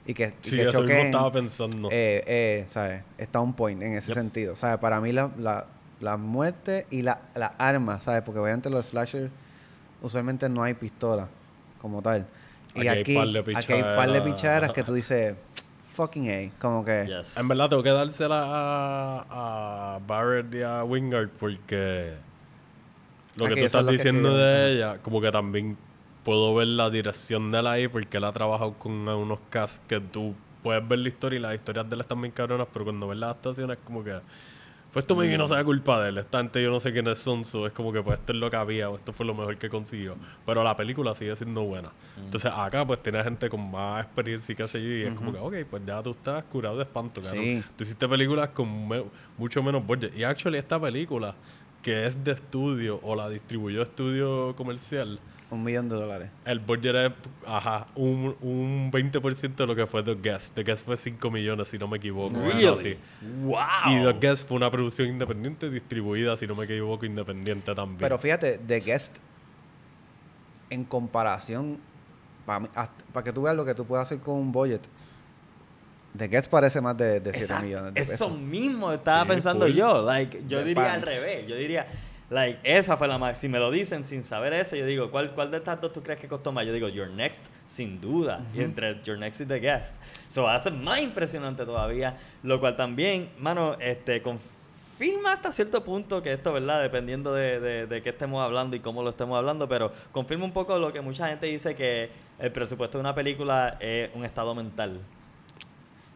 y que, y Sí, que eso mismo choquen. estaba pensando. eh, eh, ¿sabes? Está un point en ese Yep. sentido. ¿Sabes? Para mí la, la, la muerte y la, la arma, ¿sabes? Porque obviamente los slasher usualmente no hay pistola como tal. Y Aquí hay aquí, par de aquí hay par de pichaderas. pichaderas que tú [laughs] dices, fucking A. Como que... Yes. En verdad tengo que dársela a, a Barrett y a Wingard porque lo Aquí que tú estás que diciendo de ella, como que también puedo ver la dirección de él ahí porque él ha trabajado con unos casts que tú puedes ver la historia y las historias de él están bien cabronas, pero cuando ves las adaptaciones es como que pues esto me no sea culpa de él, esta gente yo no sé quiénes son, so es como que pues esto es lo que había o esto fue lo mejor que consiguió, pero la película sigue siendo buena. Entonces acá pues tiene gente con más experiencia y qué sé yo, y es como que ok, pues ya tú estás curado de espanto. Sí. Tú hiciste películas con me- mucho menos budget. Y actually esta película, que es de estudio o la distribuyó estudio comercial, Un millón de dólares. el budget es, ajá, un, un 20% de lo que fue The Guest. The Guest fue 5 millones, si no me equivoco. Really? Wow. Y The Guest fue una producción independiente distribuida, si no me equivoco, independiente también. Pero fíjate, The Guest, en comparación, para que tú veas lo que tú puedes hacer con un budget, The Guest parece más de, de 7 Exacto. millones de Eso pesos. mismo estaba Sí, pensando yo. Like, yo diría al revés. Yo diría, like, esa fue la más. Si me lo dicen sin saber eso, yo digo, ¿cuál, ¿cuál de estas dos tú crees que costó más? Yo digo, Your Next, sin duda. Y entre Your Next y The Guest. So hace más impresionante todavía. Lo cual también, mano, este, confirma hasta cierto punto que esto, ¿verdad? Dependiendo de, de, de qué estemos hablando y cómo lo estemos hablando, pero confirma un poco lo que mucha gente dice que el presupuesto de una película es un estado mental.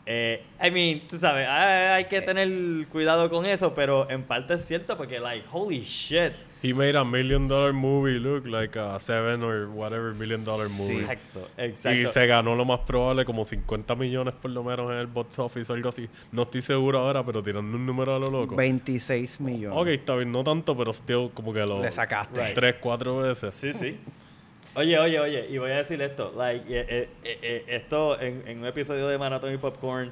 Eh, I mean, tú sabes, hay, hay que tener cuidado con eso, pero en parte es cierto porque, like, holy shit. He made a million dollar movie look like a seven or whatever million dollar movie. Exacto, Y exacto. se ganó lo más probable, como 50 millones por lo menos en el box office o algo así. No estoy seguro ahora, pero tirando un número a lo loco. 26 millones. Ok, está bien, no tanto, pero still como que lo... Le sacaste. Tres, cuatro veces. Sí, sí. Oye, oye, oye, y voy a decir esto, like, eh, eh, eh, eh, esto en, en un episodio de Maratón y Popcorn,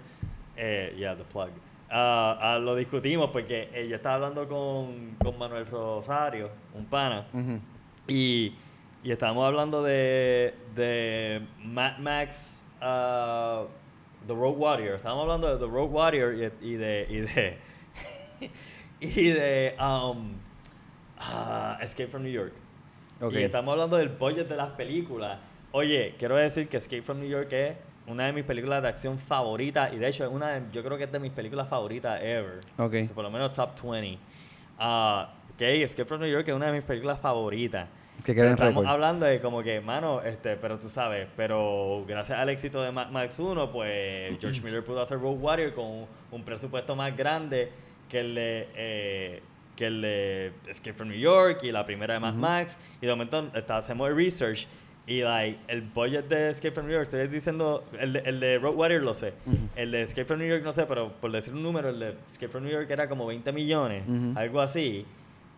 eh, yeah, the plug, ah, ah, lo discutimos porque eh, yo estaba hablando con, con Manuel Rosario, un pana. Y, y estábamos hablando de, de Mad Max, uh, The Road Warrior. Estábamos hablando de The Road Warrior y, y de. Y de, [laughs] y de um, ah, Escape from New York. Y estamos hablando del budget de las películas. Oye, quiero decir que Escape from New York es una de mis películas de acción favoritas. Y de hecho, es una de- yo creo que es de mis películas favoritas ever. Ok. O sea, por lo menos top 20. Ah, ok, Escape from New York es una de mis películas favoritas. Que quede en Estamos hablando de como que, mano, este, pero tú sabes, pero gracias al éxito de Mad Max 1, pues [clears throat] George Miller pudo hacer Road Warrior con un, un presupuesto más grande que el de, eh, que el de Escape from New York y la primera de Mad Max. Y de momento está- hacemos el research y like, el budget de Escape from New York, estoy diciendo, el de, el de Road Warrior lo sé, el de Escape from New York no sé, pero por decir un número, el de Escape from New York era como 20 millones, Ujú. algo así.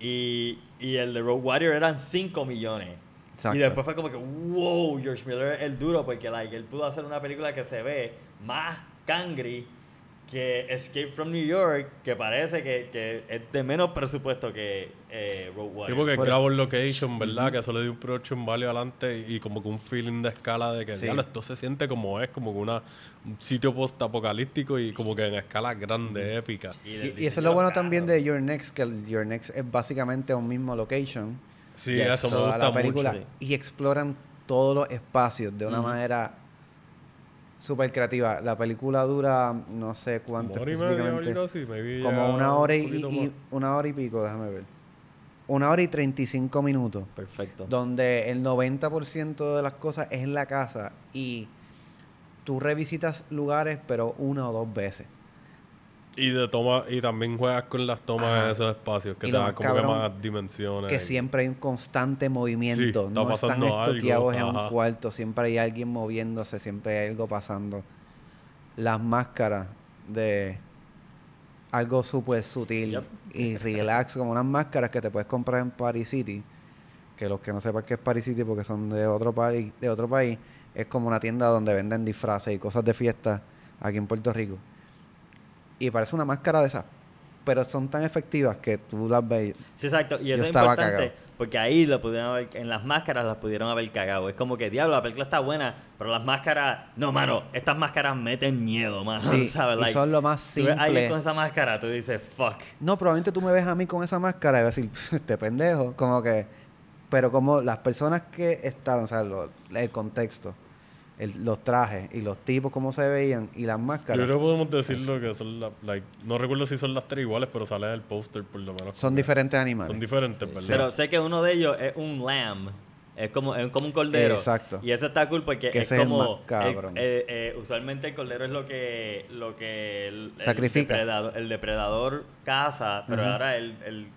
Y, y el de Road Warrior eran 5 millones. Exacto. Y después fue como que, wow, George Miller es el duro, porque like, él pudo hacer una película que se ve más cangri que Escape from New York, que parece que, que es de menos presupuesto que eh, Road Sí, Warrior. porque Pero- grabo en location, ¿verdad? Que eso le dio un production value adelante y como que un feeling de escala de que Sí. diablo, esto se siente como es, como que una, un sitio post-apocalíptico y como que en escala grande, épica. el Y, y diseño eso es lo bueno carros. también de Your Next, que el Your Next es básicamente un mismo location. Sí, eso me gusta la película mucho. sí. y exploran todos los espacios de una manera súper creativa. La película dura no sé cuánto y específicamente. así, Como ya una hora un y, poquito y- más. una hora y pico, déjame ver. Una hora y 35 minutos. Perfecto. Donde el 90% de las cosas es en la casa y tú revisitas lugares, pero una o dos veces. Y de toma, y también juegas con las tomas Ajá. de esos espacios, que Y te dan como que más dimensiones. Que siempre hay un constante movimiento. Sí, no están estoqueados en un cuarto. Siempre hay alguien moviéndose, siempre hay algo pasando. Las máscaras de algo súper sutil Yep. y relax, como unas máscaras que te puedes comprar en Paris City. Que los que no sepan qué es Paris City porque son de otro país, de otro país, es como una tienda donde venden disfraces y cosas de fiesta aquí en Puerto Rico. Y parece una máscara de esas. Pero son tan efectivas que tú las ves. Sí, exacto. Y Yo eso es estaba importante cagado. porque ahí lo pudieron haber, en las máscaras las pudieron haber cagado. Es como que, diablo, la película está buena, pero las máscaras, no, mano, estas máscaras meten miedo, mano. Sí, [laughs] ¿sabes? y son lo más simple. con esa máscara, tú dices, fuck. No, probablemente tú me ves a mí con esa máscara y vas a decir, este pendejo, como que... Pero como las personas que estaban, o sea, lo- el contexto, el- los trajes y los tipos, cómo se veían y las Yo máscaras, creo que podemos decirlo que son las... Like, no recuerdo si son las tres iguales, pero sale el póster por lo menos. son como diferentes animales. Son diferentes, ¿verdad? Pero sé que uno de ellos es un lamb. Es como, es como un cordero. Exacto. Y eso está cool porque Que es ese es el como. más el- cabrón. eh, eh, usualmente el cordero es lo que. Lo que el, el Sacrifica. depredador, el depredador caza, pero ahora el. el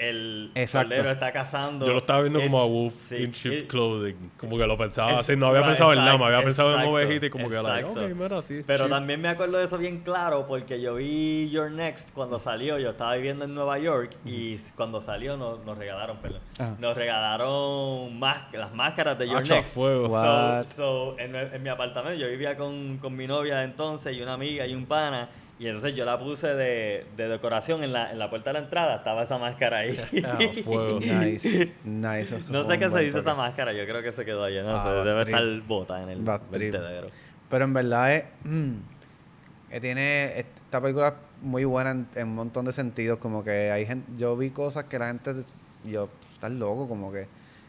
el Exacto. cordero está cazando. Yo lo estaba viendo como a Wolf sí, in Sheep Clothing. Como que lo pensaba así. No había right, pensado en exacto, lama, había pensado en ovejita y como que la exacto. ok, mira, sí. Pero chill. también me acuerdo de eso bien claro porque yo vi Your Next cuando salió. Yo estaba viviendo en Nueva York y cuando salió nos, nos regalaron, perdón. Ah. Nos regalaron más, las máscaras de Your Hacha, Next. fuego. So, so, en, en mi apartamento yo vivía con, con mi novia entonces y una amiga y un pana. Y entonces yo la puse de, de decoración en la, en la puerta de la entrada. Estaba esa máscara ahí. Ah, fuego. [laughs] Nice, nice. eso no sé qué se hizo esa máscara. Yo creo que se quedó allá. No Ah, sé. Debe trip. estar bota en el vertedero. Pero en verdad es. mm, que tiene. Esta película es muy buena en, en un montón de sentidos. Como que hay gente. Yo vi cosas que la gente. Yo. Estás loco, como que.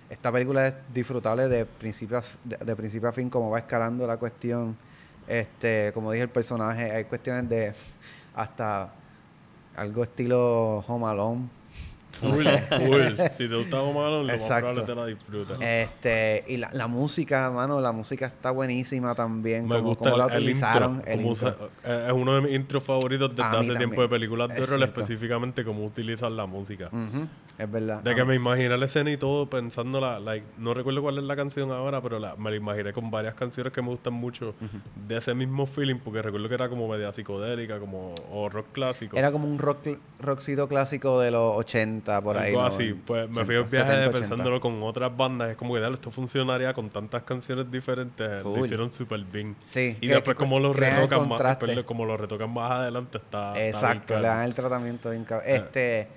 Esta película es disfrutable de principio a, de, de principio a fin, como va escalando la cuestión. Este, como dije el personaje, hay cuestiones de hasta algo estilo Home Alone. Full, full. Si te gusta Home Alone, lo más Exacto. probable te la disfrutas. Este, y la, la música, mano, la música está buenísima también. Me como, gusta como la el, el utilizaron. intro. el cómo intro. usa- eh, es uno de mis intros favoritos desde hace tiempo de películas de horror, específicamente cómo utilizan la música. Es verdad. De que me imaginé la escena y todo pensando la, like, no recuerdo cuál es la canción ahora, pero la, me la imaginé con varias canciones que me gustan mucho de ese mismo feeling, porque recuerdo que era como media psicodélica, como o rock clásico. Era como un rock, rockcito clásico de los 80, por ahí. Algo ¿no? así, pues me 80, fui en viaje 70, 80. pensándolo con otras bandas, es como que dale, esto funcionaría con tantas canciones diferentes, Full. lo hicieron súper bien. Sí, Y que- después que como lo retocan más, después como lo retocan más adelante está Exacto, le dan el tratamiento bien cabrón. Este,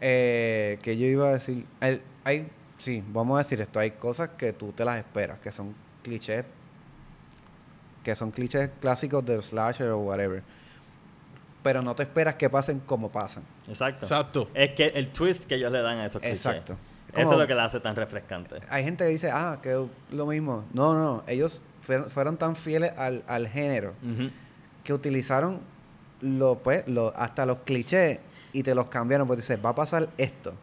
eh, que yo iba a decir, el- hay, sí, vamos a decir esto, hay cosas que tú te las esperas, que son clichés, que son clichés clásicos del slasher o whatever, pero no te esperas que pasen como pasan. Exacto. Exacto. Es que el twist que ellos le dan a esos clichés. Exacto. Eso es lo que la hace tan refrescante. Hay gente que dice, ah, que lo mismo. No, no, ellos fueron, fueron tan fieles al, al género que utilizaron lo, pues, lo, hasta los clichés y te los cambiaron. Porque dices, va a pasar esto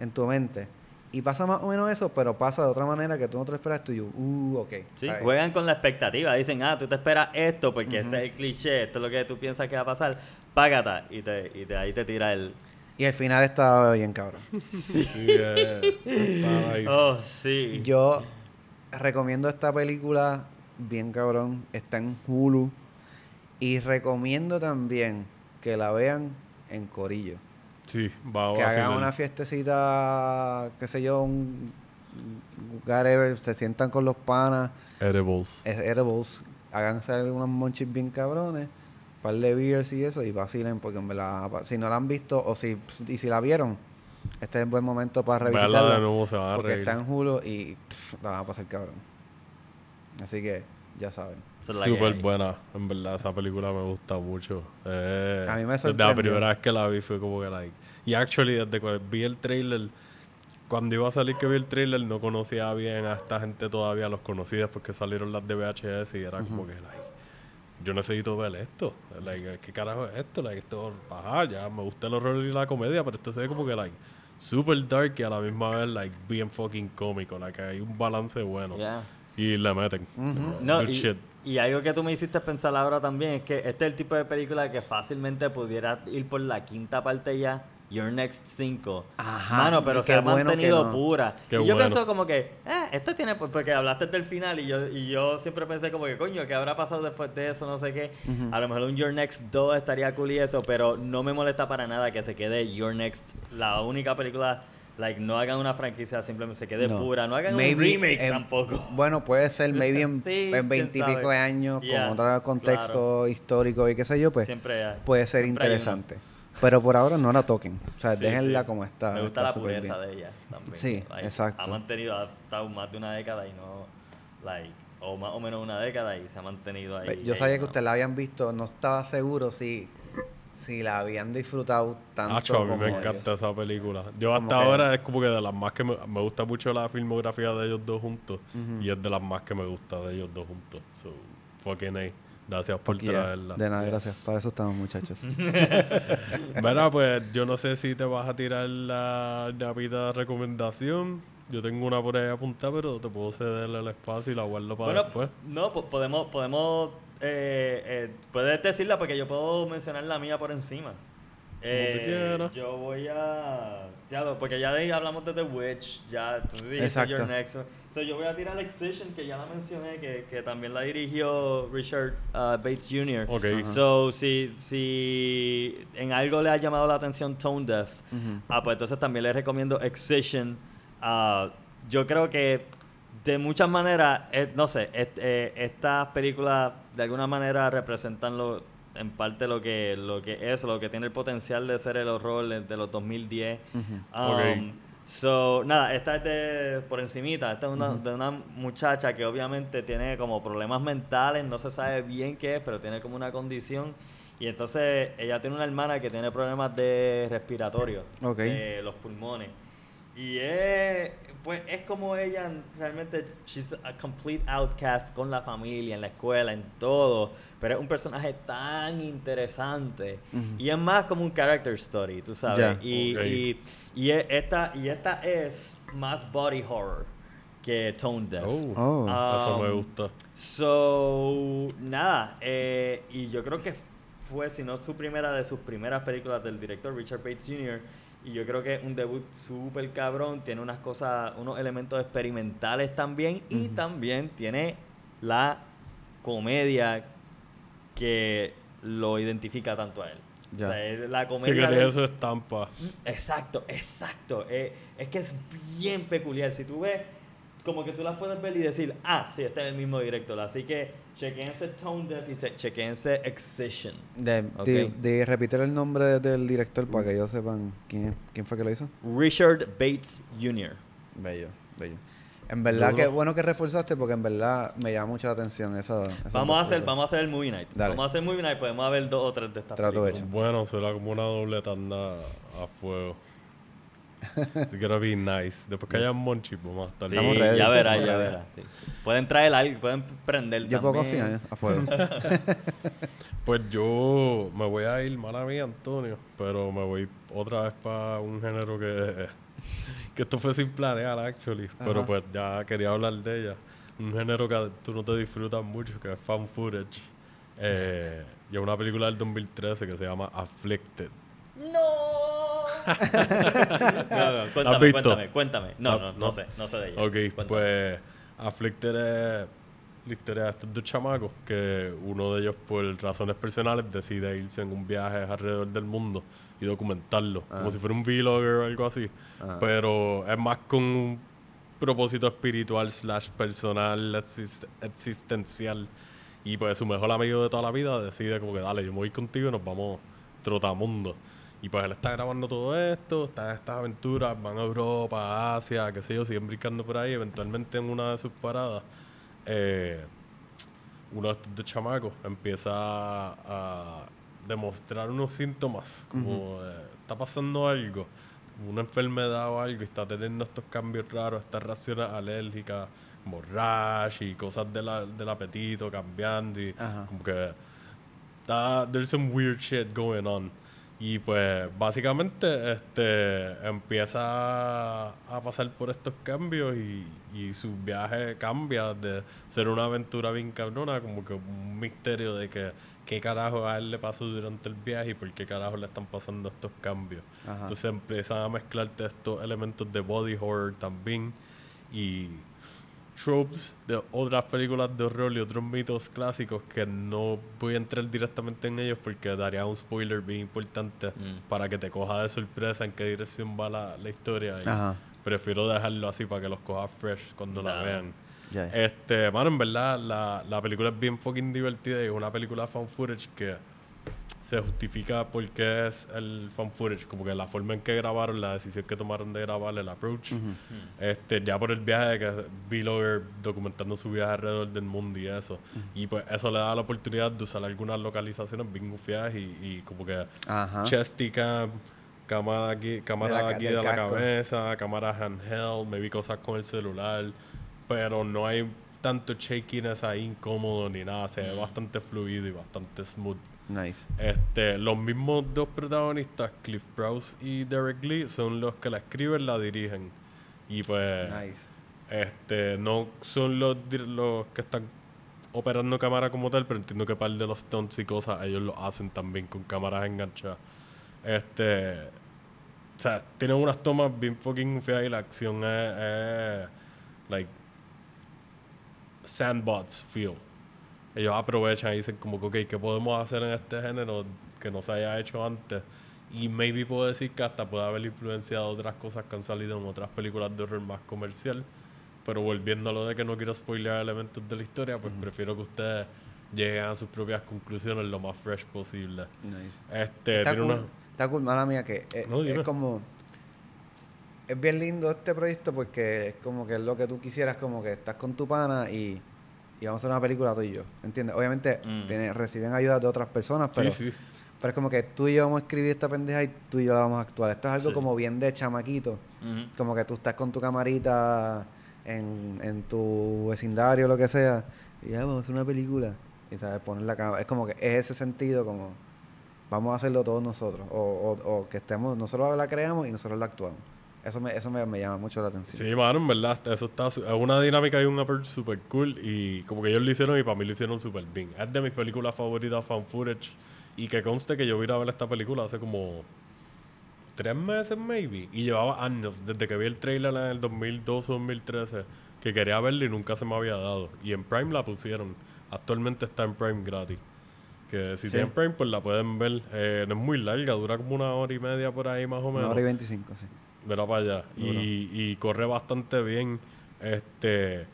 en tu mente. Y pasa más o menos eso, pero pasa de otra manera que tú no te lo esperas. Tú y yo, uh, ok. Sí, juegan con la expectativa. Dicen, ah, tú te esperas esto porque este es el cliché, esto es lo que tú piensas que va a pasar. Págata. Y, te, y te, ahí te tira el. Y al final está bien cabrón. [laughs] Sí, eh, está nice. Oh, sí. Yo recomiendo esta película bien cabrón. Está en Hulu. Y recomiendo también que la vean en Corillo. Sí, va a que hagan una fiestecita, qué sé yo, un whatever, se sientan con los panas, Edibles. es edibles, hagan hacer unos monchis bien cabrones, un par de beers y eso, y vacilen, porque en verdad, si no la han visto, o si, y si la vieron, este es el buen momento para revisitarla, de nuevo se van a porque reír. está en Hulu y pff, la van a pasar cabrón. Así que, ya saben. Súper buena, en verdad, esa película me gusta mucho. Eh, A mí me Desde la sorprendió. primera vez que la vi fue como que like... Y actually, desde que vi el trailer, cuando iba a salir que vi el trailer no conocía bien a esta gente todavía, los conocidas porque salieron las de VHS y era como que, like, yo necesito ver esto. Like, ¿qué carajo es esto? Like, esto, ajá, ya me gusta el horror y la comedia, pero esto se ve como que, like, super dark y a la misma vez, like, bien fucking cómico. Like, hay un balance bueno. Yeah. Y le meten. No, Good y, shit. y algo que tú me hiciste pensar ahora también es que este es el tipo de película que fácilmente pudiera ir por la quinta parte ya. Your Next 5. Ajá, Mano, pero se ha bueno mantenido no. pura. Qué y yo bueno. pienso como que, eh, esto tiene, porque hablaste del final y yo, y yo siempre pensé como que, coño, ¿qué habrá pasado después de eso? No sé qué. A lo mejor un Your Next 2 estaría cool y eso, pero no me molesta para nada que se quede Your Next, la única película, like, no hagan una franquicia, simplemente se quede No. pura. No hagan Maybe un remake tampoco. Bueno, puede ser, [laughs] maybe en, Sí, en de años, Yeah, con otro contexto claro. histórico y qué sé yo, pues Siempre puede ser siempre hay uno. interesante. Pero por ahora no la toquen. O sea, Sí, déjenla sí. como está. Me gusta está la pureza bien. de ella también. Sí, exacto. Ha mantenido, ha estado más de una década y no, like, o más o menos una década y se ha mantenido ahí. Yo ahí, sabía que ¿no? ustedes la habían visto, no estaba seguro si, si la habían disfrutado tanto Acho, a mí como me ellos. encanta esa película. Yo hasta que- ahora es como que de las más que me, me gusta mucho la filmografía de ellos dos juntos. Y es de las más que me gusta de ellos dos juntos. So, fucking A. Gracias por traerla. de nada, Yes. gracias. Para eso estamos, muchachos. [laughs] Mira, pues yo no sé si te vas a tirar la napita de recomendación. Yo tengo una por ahí apuntada, pero te puedo ceder el espacio y la guardo para Bueno, después. no, po- podemos, podemos, eh, eh, puedes decirla porque yo puedo mencionar la mía por encima. Eh, tú quieras. Yo voy a, ya, porque ya de ahí hablamos de The Witch, ya tú dijiste Exacto. Your Next. So yo voy a tirar Excision, que ya la mencioné, que, que también la dirigió Richard uh, Bates Jr. Ok. So, si, si en algo le ha llamado la atención Tone Deaf, ah, pues entonces también les recomiendo Excision. Ah, yo creo que de muchas maneras, eh, no sé, est- eh, estas películas de alguna manera representan lo, en parte lo que, lo que es, lo que tiene el potencial de ser el horror de, los 2010. Ujú. Um, Ok. So, nada, esta es de por encimita, esta es una, de una muchacha que obviamente tiene como problemas mentales, no se sabe bien qué es, pero tiene como una condición. Y entonces ella tiene una hermana que tiene problemas de respiratorio, de los pulmones. Y es, pues, es como ella realmente, she's a complete outcast con la familia, en la escuela, en todo. Pero es un personaje tan interesante. Y es más como un character story, tú sabes. Ya. Y, Ok. y, y e- esta, y esta es más body horror que Tone Deaf. Oh, Oh. eso me Um, gusta. So, nada, eh, y yo creo que fue, si no su primera, de sus primeras películas del director Richard Bates Jr., y yo creo que es un debut súper cabrón, tiene unas cosas, unos elementos experimentales también, y también tiene la comedia que lo identifica tanto a él. Ya. O sea, es la Sí, comedia que de su estampa. Exacto, exacto. Eh, es que es bien peculiar. Si tú ves, como que tú las puedes ver y decir, ah, sí, este es el mismo director. Así que chequense Tone Deaf y se- chequense Excision. De, Ok. de, de repetir el nombre del director para que ellos sepan quién, quién fue que lo hizo. Richard Bates Jr. Bello, bello. En verdad, Duro. que bueno que reforzaste porque en verdad me llama mucho la atención esa. Vamos a hacer, películas. vamos a hacer el movie night. Dale. Vamos a hacer movie night, podemos ver dos o tres de estas Trato películas. hecho. Bueno, será como una doble tanda a fuego. It's gonna be nice. Después que haya monchi, vamos a estar Sí, Estamos ready, ya verás, ya ready. verás. sí. Pueden traer algo, pueden prender Yo puedo también. cocinar a fuego. [laughs] Pues yo me voy a ir, mala mía, Antonio, pero me voy otra vez para un género que, que esto fue sin planear, actually. Pero Ajá. pues ya quería hablar de ella. Un género que tú no te disfrutas mucho, que es fan footage. Eh, y es una película del 2013 que se llama Afflicted. No, no, cuéntame, visto? cuéntame, cuéntame. No, Ah, no, no, no. sé, no sé de ella. Ok, Cuéntame. pues Afflicted es la historia de estos dos chamacos que uno de ellos por razones personales decide irse en un viaje alrededor del mundo y documentarlo, como si fuera un vlogger o algo así. Ajá. Pero es más con un propósito espiritual slash personal exist- existencial y pues su mejor amigo de toda la vida decide como que dale, yo me voy contigo y nos vamos trotamundo. Y pues él está grabando todo esto, está en estas aventuras, van a Europa, a Asia, qué sé yo, siguen brincando por ahí. Eventualmente en una de sus paradas, eh, uno de estos dos chamacos empieza a demostrar unos síntomas, como eh, está pasando algo, una enfermedad o algo y está teniendo estos cambios raros, estas reacciones alérgicas, como rash y cosas de la- del apetito cambiando y Ajá. como que está, there's some weird shit going on. Y pues básicamente este empieza a pasar por estos cambios y, y su viaje cambia de ser una aventura bien cabrona, como que un misterio de que qué carajo a él le pasó durante el viaje y por qué carajo le están pasando estos cambios. Ajá. Entonces empiezan a mezclarte estos elementos de body horror también y tropes de otras películas de horror y otros mitos clásicos que no voy a entrar directamente en ellos porque daría un spoiler bien importante Mm. para que te coja de sorpresa en qué dirección va la, la historia y Ajá. prefiero dejarlo así para que los cojas fresh cuando la Nah. vean. Ya. Este, mano, en verdad, la, la película es bien fucking divertida y es una película fan footage que se justifica porque es el fan footage, como que la forma en que grabaron, la decisión que tomaron de grabar, el approach. Este, ya por el viaje de que V-Logger documentando su viaje alrededor del mundo y eso. Y pues eso le da la oportunidad de usar algunas localizaciones bien gufiadas y, y como que Ajá. chesty cam, cámara aquí, cámara De la aquí de la cabeza, cámara handheld, maybe cosas con el celular, pero no hay tanto shakiness ahí incómodo ni nada, se ve bastante fluido y bastante smooth. Nice. Este, los mismos dos protagonistas, Cliff Prowse y Derek Lee, son los que la escriben, la dirigen. Y pues, Nice. este, no son los, los que están operando cámara como tal, pero entiendo que par de los stunts y cosas ellos lo hacen también con cámaras enganchadas. Este, o sea, tienen unas tomas bien fucking feas y la acción es, es like sandbots feel. Ellos aprovechan y dicen como que, ok, ¿qué podemos hacer en este género que no se haya hecho antes? Y maybe puedo decir que hasta puede haber influenciado otras cosas que han salido en otras películas de horror más comercial. Pero volviendo a lo de que no quiero spoilear elementos de la historia, pues prefiero que ustedes lleguen a sus propias conclusiones lo más fresh posible. Nice. Este, Está tiene cool, una... está cool, mala mía, que es, No, es como... Es bien lindo este proyecto porque es como que es lo que tú quisieras, como que estás con tu pana y, y vamos a hacer una película tú y yo, ¿entiendes? Obviamente Mm. tiene- reciben ayuda de otras personas, pero, sí, sí. pero es como que tú y yo vamos a escribir esta pendeja y tú y yo la vamos a actuar. Esto es algo Sí. como bien de chamaquito, como que tú estás con tu camarita en, en tu vecindario, lo que sea, y ya vamos a hacer una película. Y sabes, poner la cámara. Es como que es ese sentido como vamos a hacerlo todos nosotros. O, o, o que estemos, nosotros la creamos y nosotros la actuamos. Eso me, eso me, me llama mucho la atención. Sí, mano, en verdad, eso está... Es una dinámica y un approach super cool y como que ellos lo hicieron y para mí lo hicieron super bien. Es de mis películas favoritas, fan footage. Y que conste que yo vine a ver esta película hace como tres meses, maybe. Y llevaba años, desde que vi el trailer en el 2012 o 2013, que quería verla y nunca se me había dado. Y en Prime la pusieron. Actualmente está en Prime gratis. Que si Sí. tienen Prime, pues la pueden ver. Eh, no es muy larga, dura como una hora y media por ahí más o menos. Una hora y veinticinco, sí. Verá para allá. Duro. Y, y corre bastante bien. Este.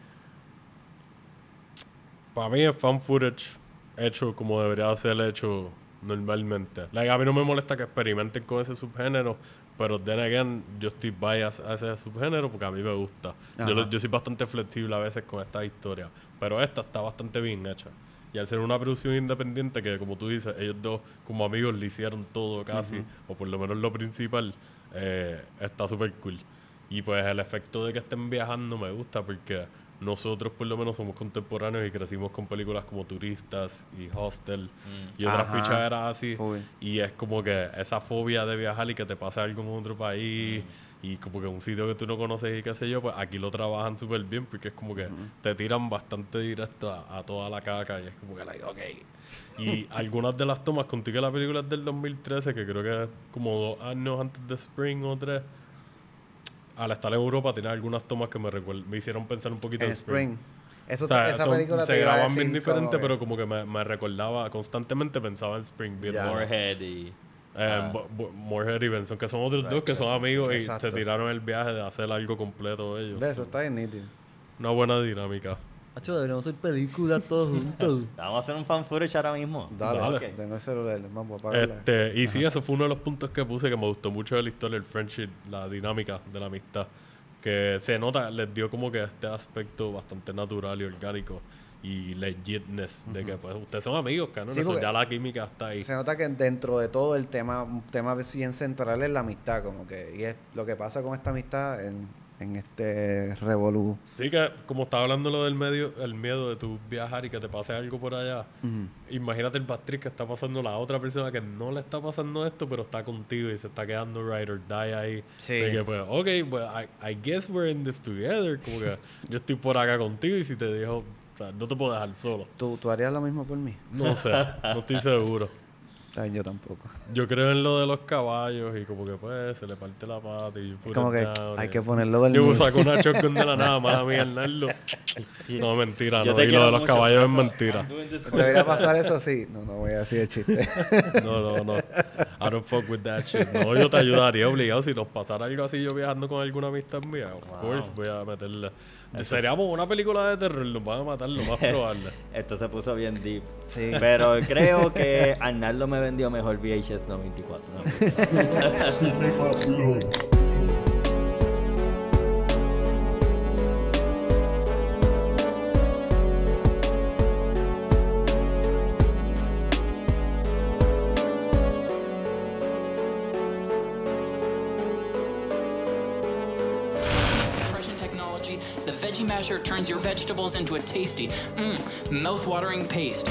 Para mí es fan footage hecho como debería ser hecho normalmente. Like, a mí no me molesta que experimenten con ese subgénero, pero then again, yo estoy bias a ese subgénero porque a mí me gusta. Yo, yo soy bastante flexible a veces con esta historia, pero esta está bastante bien hecha. Y al ser una producción independiente que, como tú dices, ellos dos como amigos le hicieron todo casi, o por lo menos lo principal, eh, está súper cool. Y pues el efecto de que estén viajando me gusta porque nosotros por lo menos somos contemporáneos y crecimos con películas como Turistas y Hostel y otras Ajá. pichaderas así. Y es como que esa fobia de viajar y que te pase algo en otro país y como que un sitio que tú no conoces y qué sé yo, pues aquí lo trabajan súper bien porque es como que te tiran bastante directo a, a toda la caca y es como que, like, ok. Y [laughs] algunas de las tomas, contigo que la película es del 2013, que creo que es como dos años antes de Spring o tres, al estar en Europa tiene algunas tomas que me, me hicieron pensar un poquito En Spring. Spring. Eso, O sea, esa son- película se graban bien diferente, como pero como que me, me recordaba, constantemente pensaba en Spring. Ya. Moorhead y... eh, Ah. Moorhead y Benson, que son otros dos que son amigos Exacto. y se tiraron el viaje de hacer algo completo ellos. Eso está bien nítido. Una buena dinámica. Hacho, deberíamos hacer películas todos juntos. [laughs] Vamos a hacer un fan footage ahora mismo. Dale, Dale. Ok. tengo el celular, vamos a. Este, y sí, eso fue uno de los puntos que puse que me gustó mucho de la historia, el friendship, la dinámica de la amistad. Que se nota, les dio como que este aspecto bastante natural y orgánico. Y legitness de que pues ustedes son amigos, cabrón. Sí, ya la química está ahí. Se nota que dentro de todo el tema, un tema bien central es la amistad, como que, y es lo que pasa con esta amistad en, en este revolú. Sí que como estaba hablando lo del medio, el miedo de tu viajar y que te pase algo por allá. Imagínate el bastriz que está pasando la otra persona que no le está pasando esto, pero está contigo y se está quedando ride or die ahí. Sí. De que pues, ok, pues I, I guess we're in this together. Como que yo estoy por acá contigo y si te dijo, sea, no te puedo dejar solo. ¿Tú, ¿Tú harías lo mismo por mí? No sé, [laughs] no estoy seguro. Ay, yo tampoco. Yo creo en lo de los caballos y como que pues se le parte la pata y put Como que hay y- que ponerlo del Yo saco una [laughs] shotgun de la nada, mala mía, Arnaldo. No, mentira, Yo no. te Y lo de los caballos es mentira. For ¿Debería pasar eso? Sí. No, no voy a decir el chiste. [laughs] No, no, no. I don't fuck with that shit. No, yo te ayudaría obligado. Si nos pasara algo así yo viajando con alguna amistad mía, of course voy a meterle. Seríamos una película de terror, nos van a matar lo más [laughs] probable. Esto se puso bien deep. Sí. Pero creo que [laughs] Arnaldo me vendió mejor VHS 94. ¿no? Turns your vegetables into a tasty, mm, mouth-watering paste.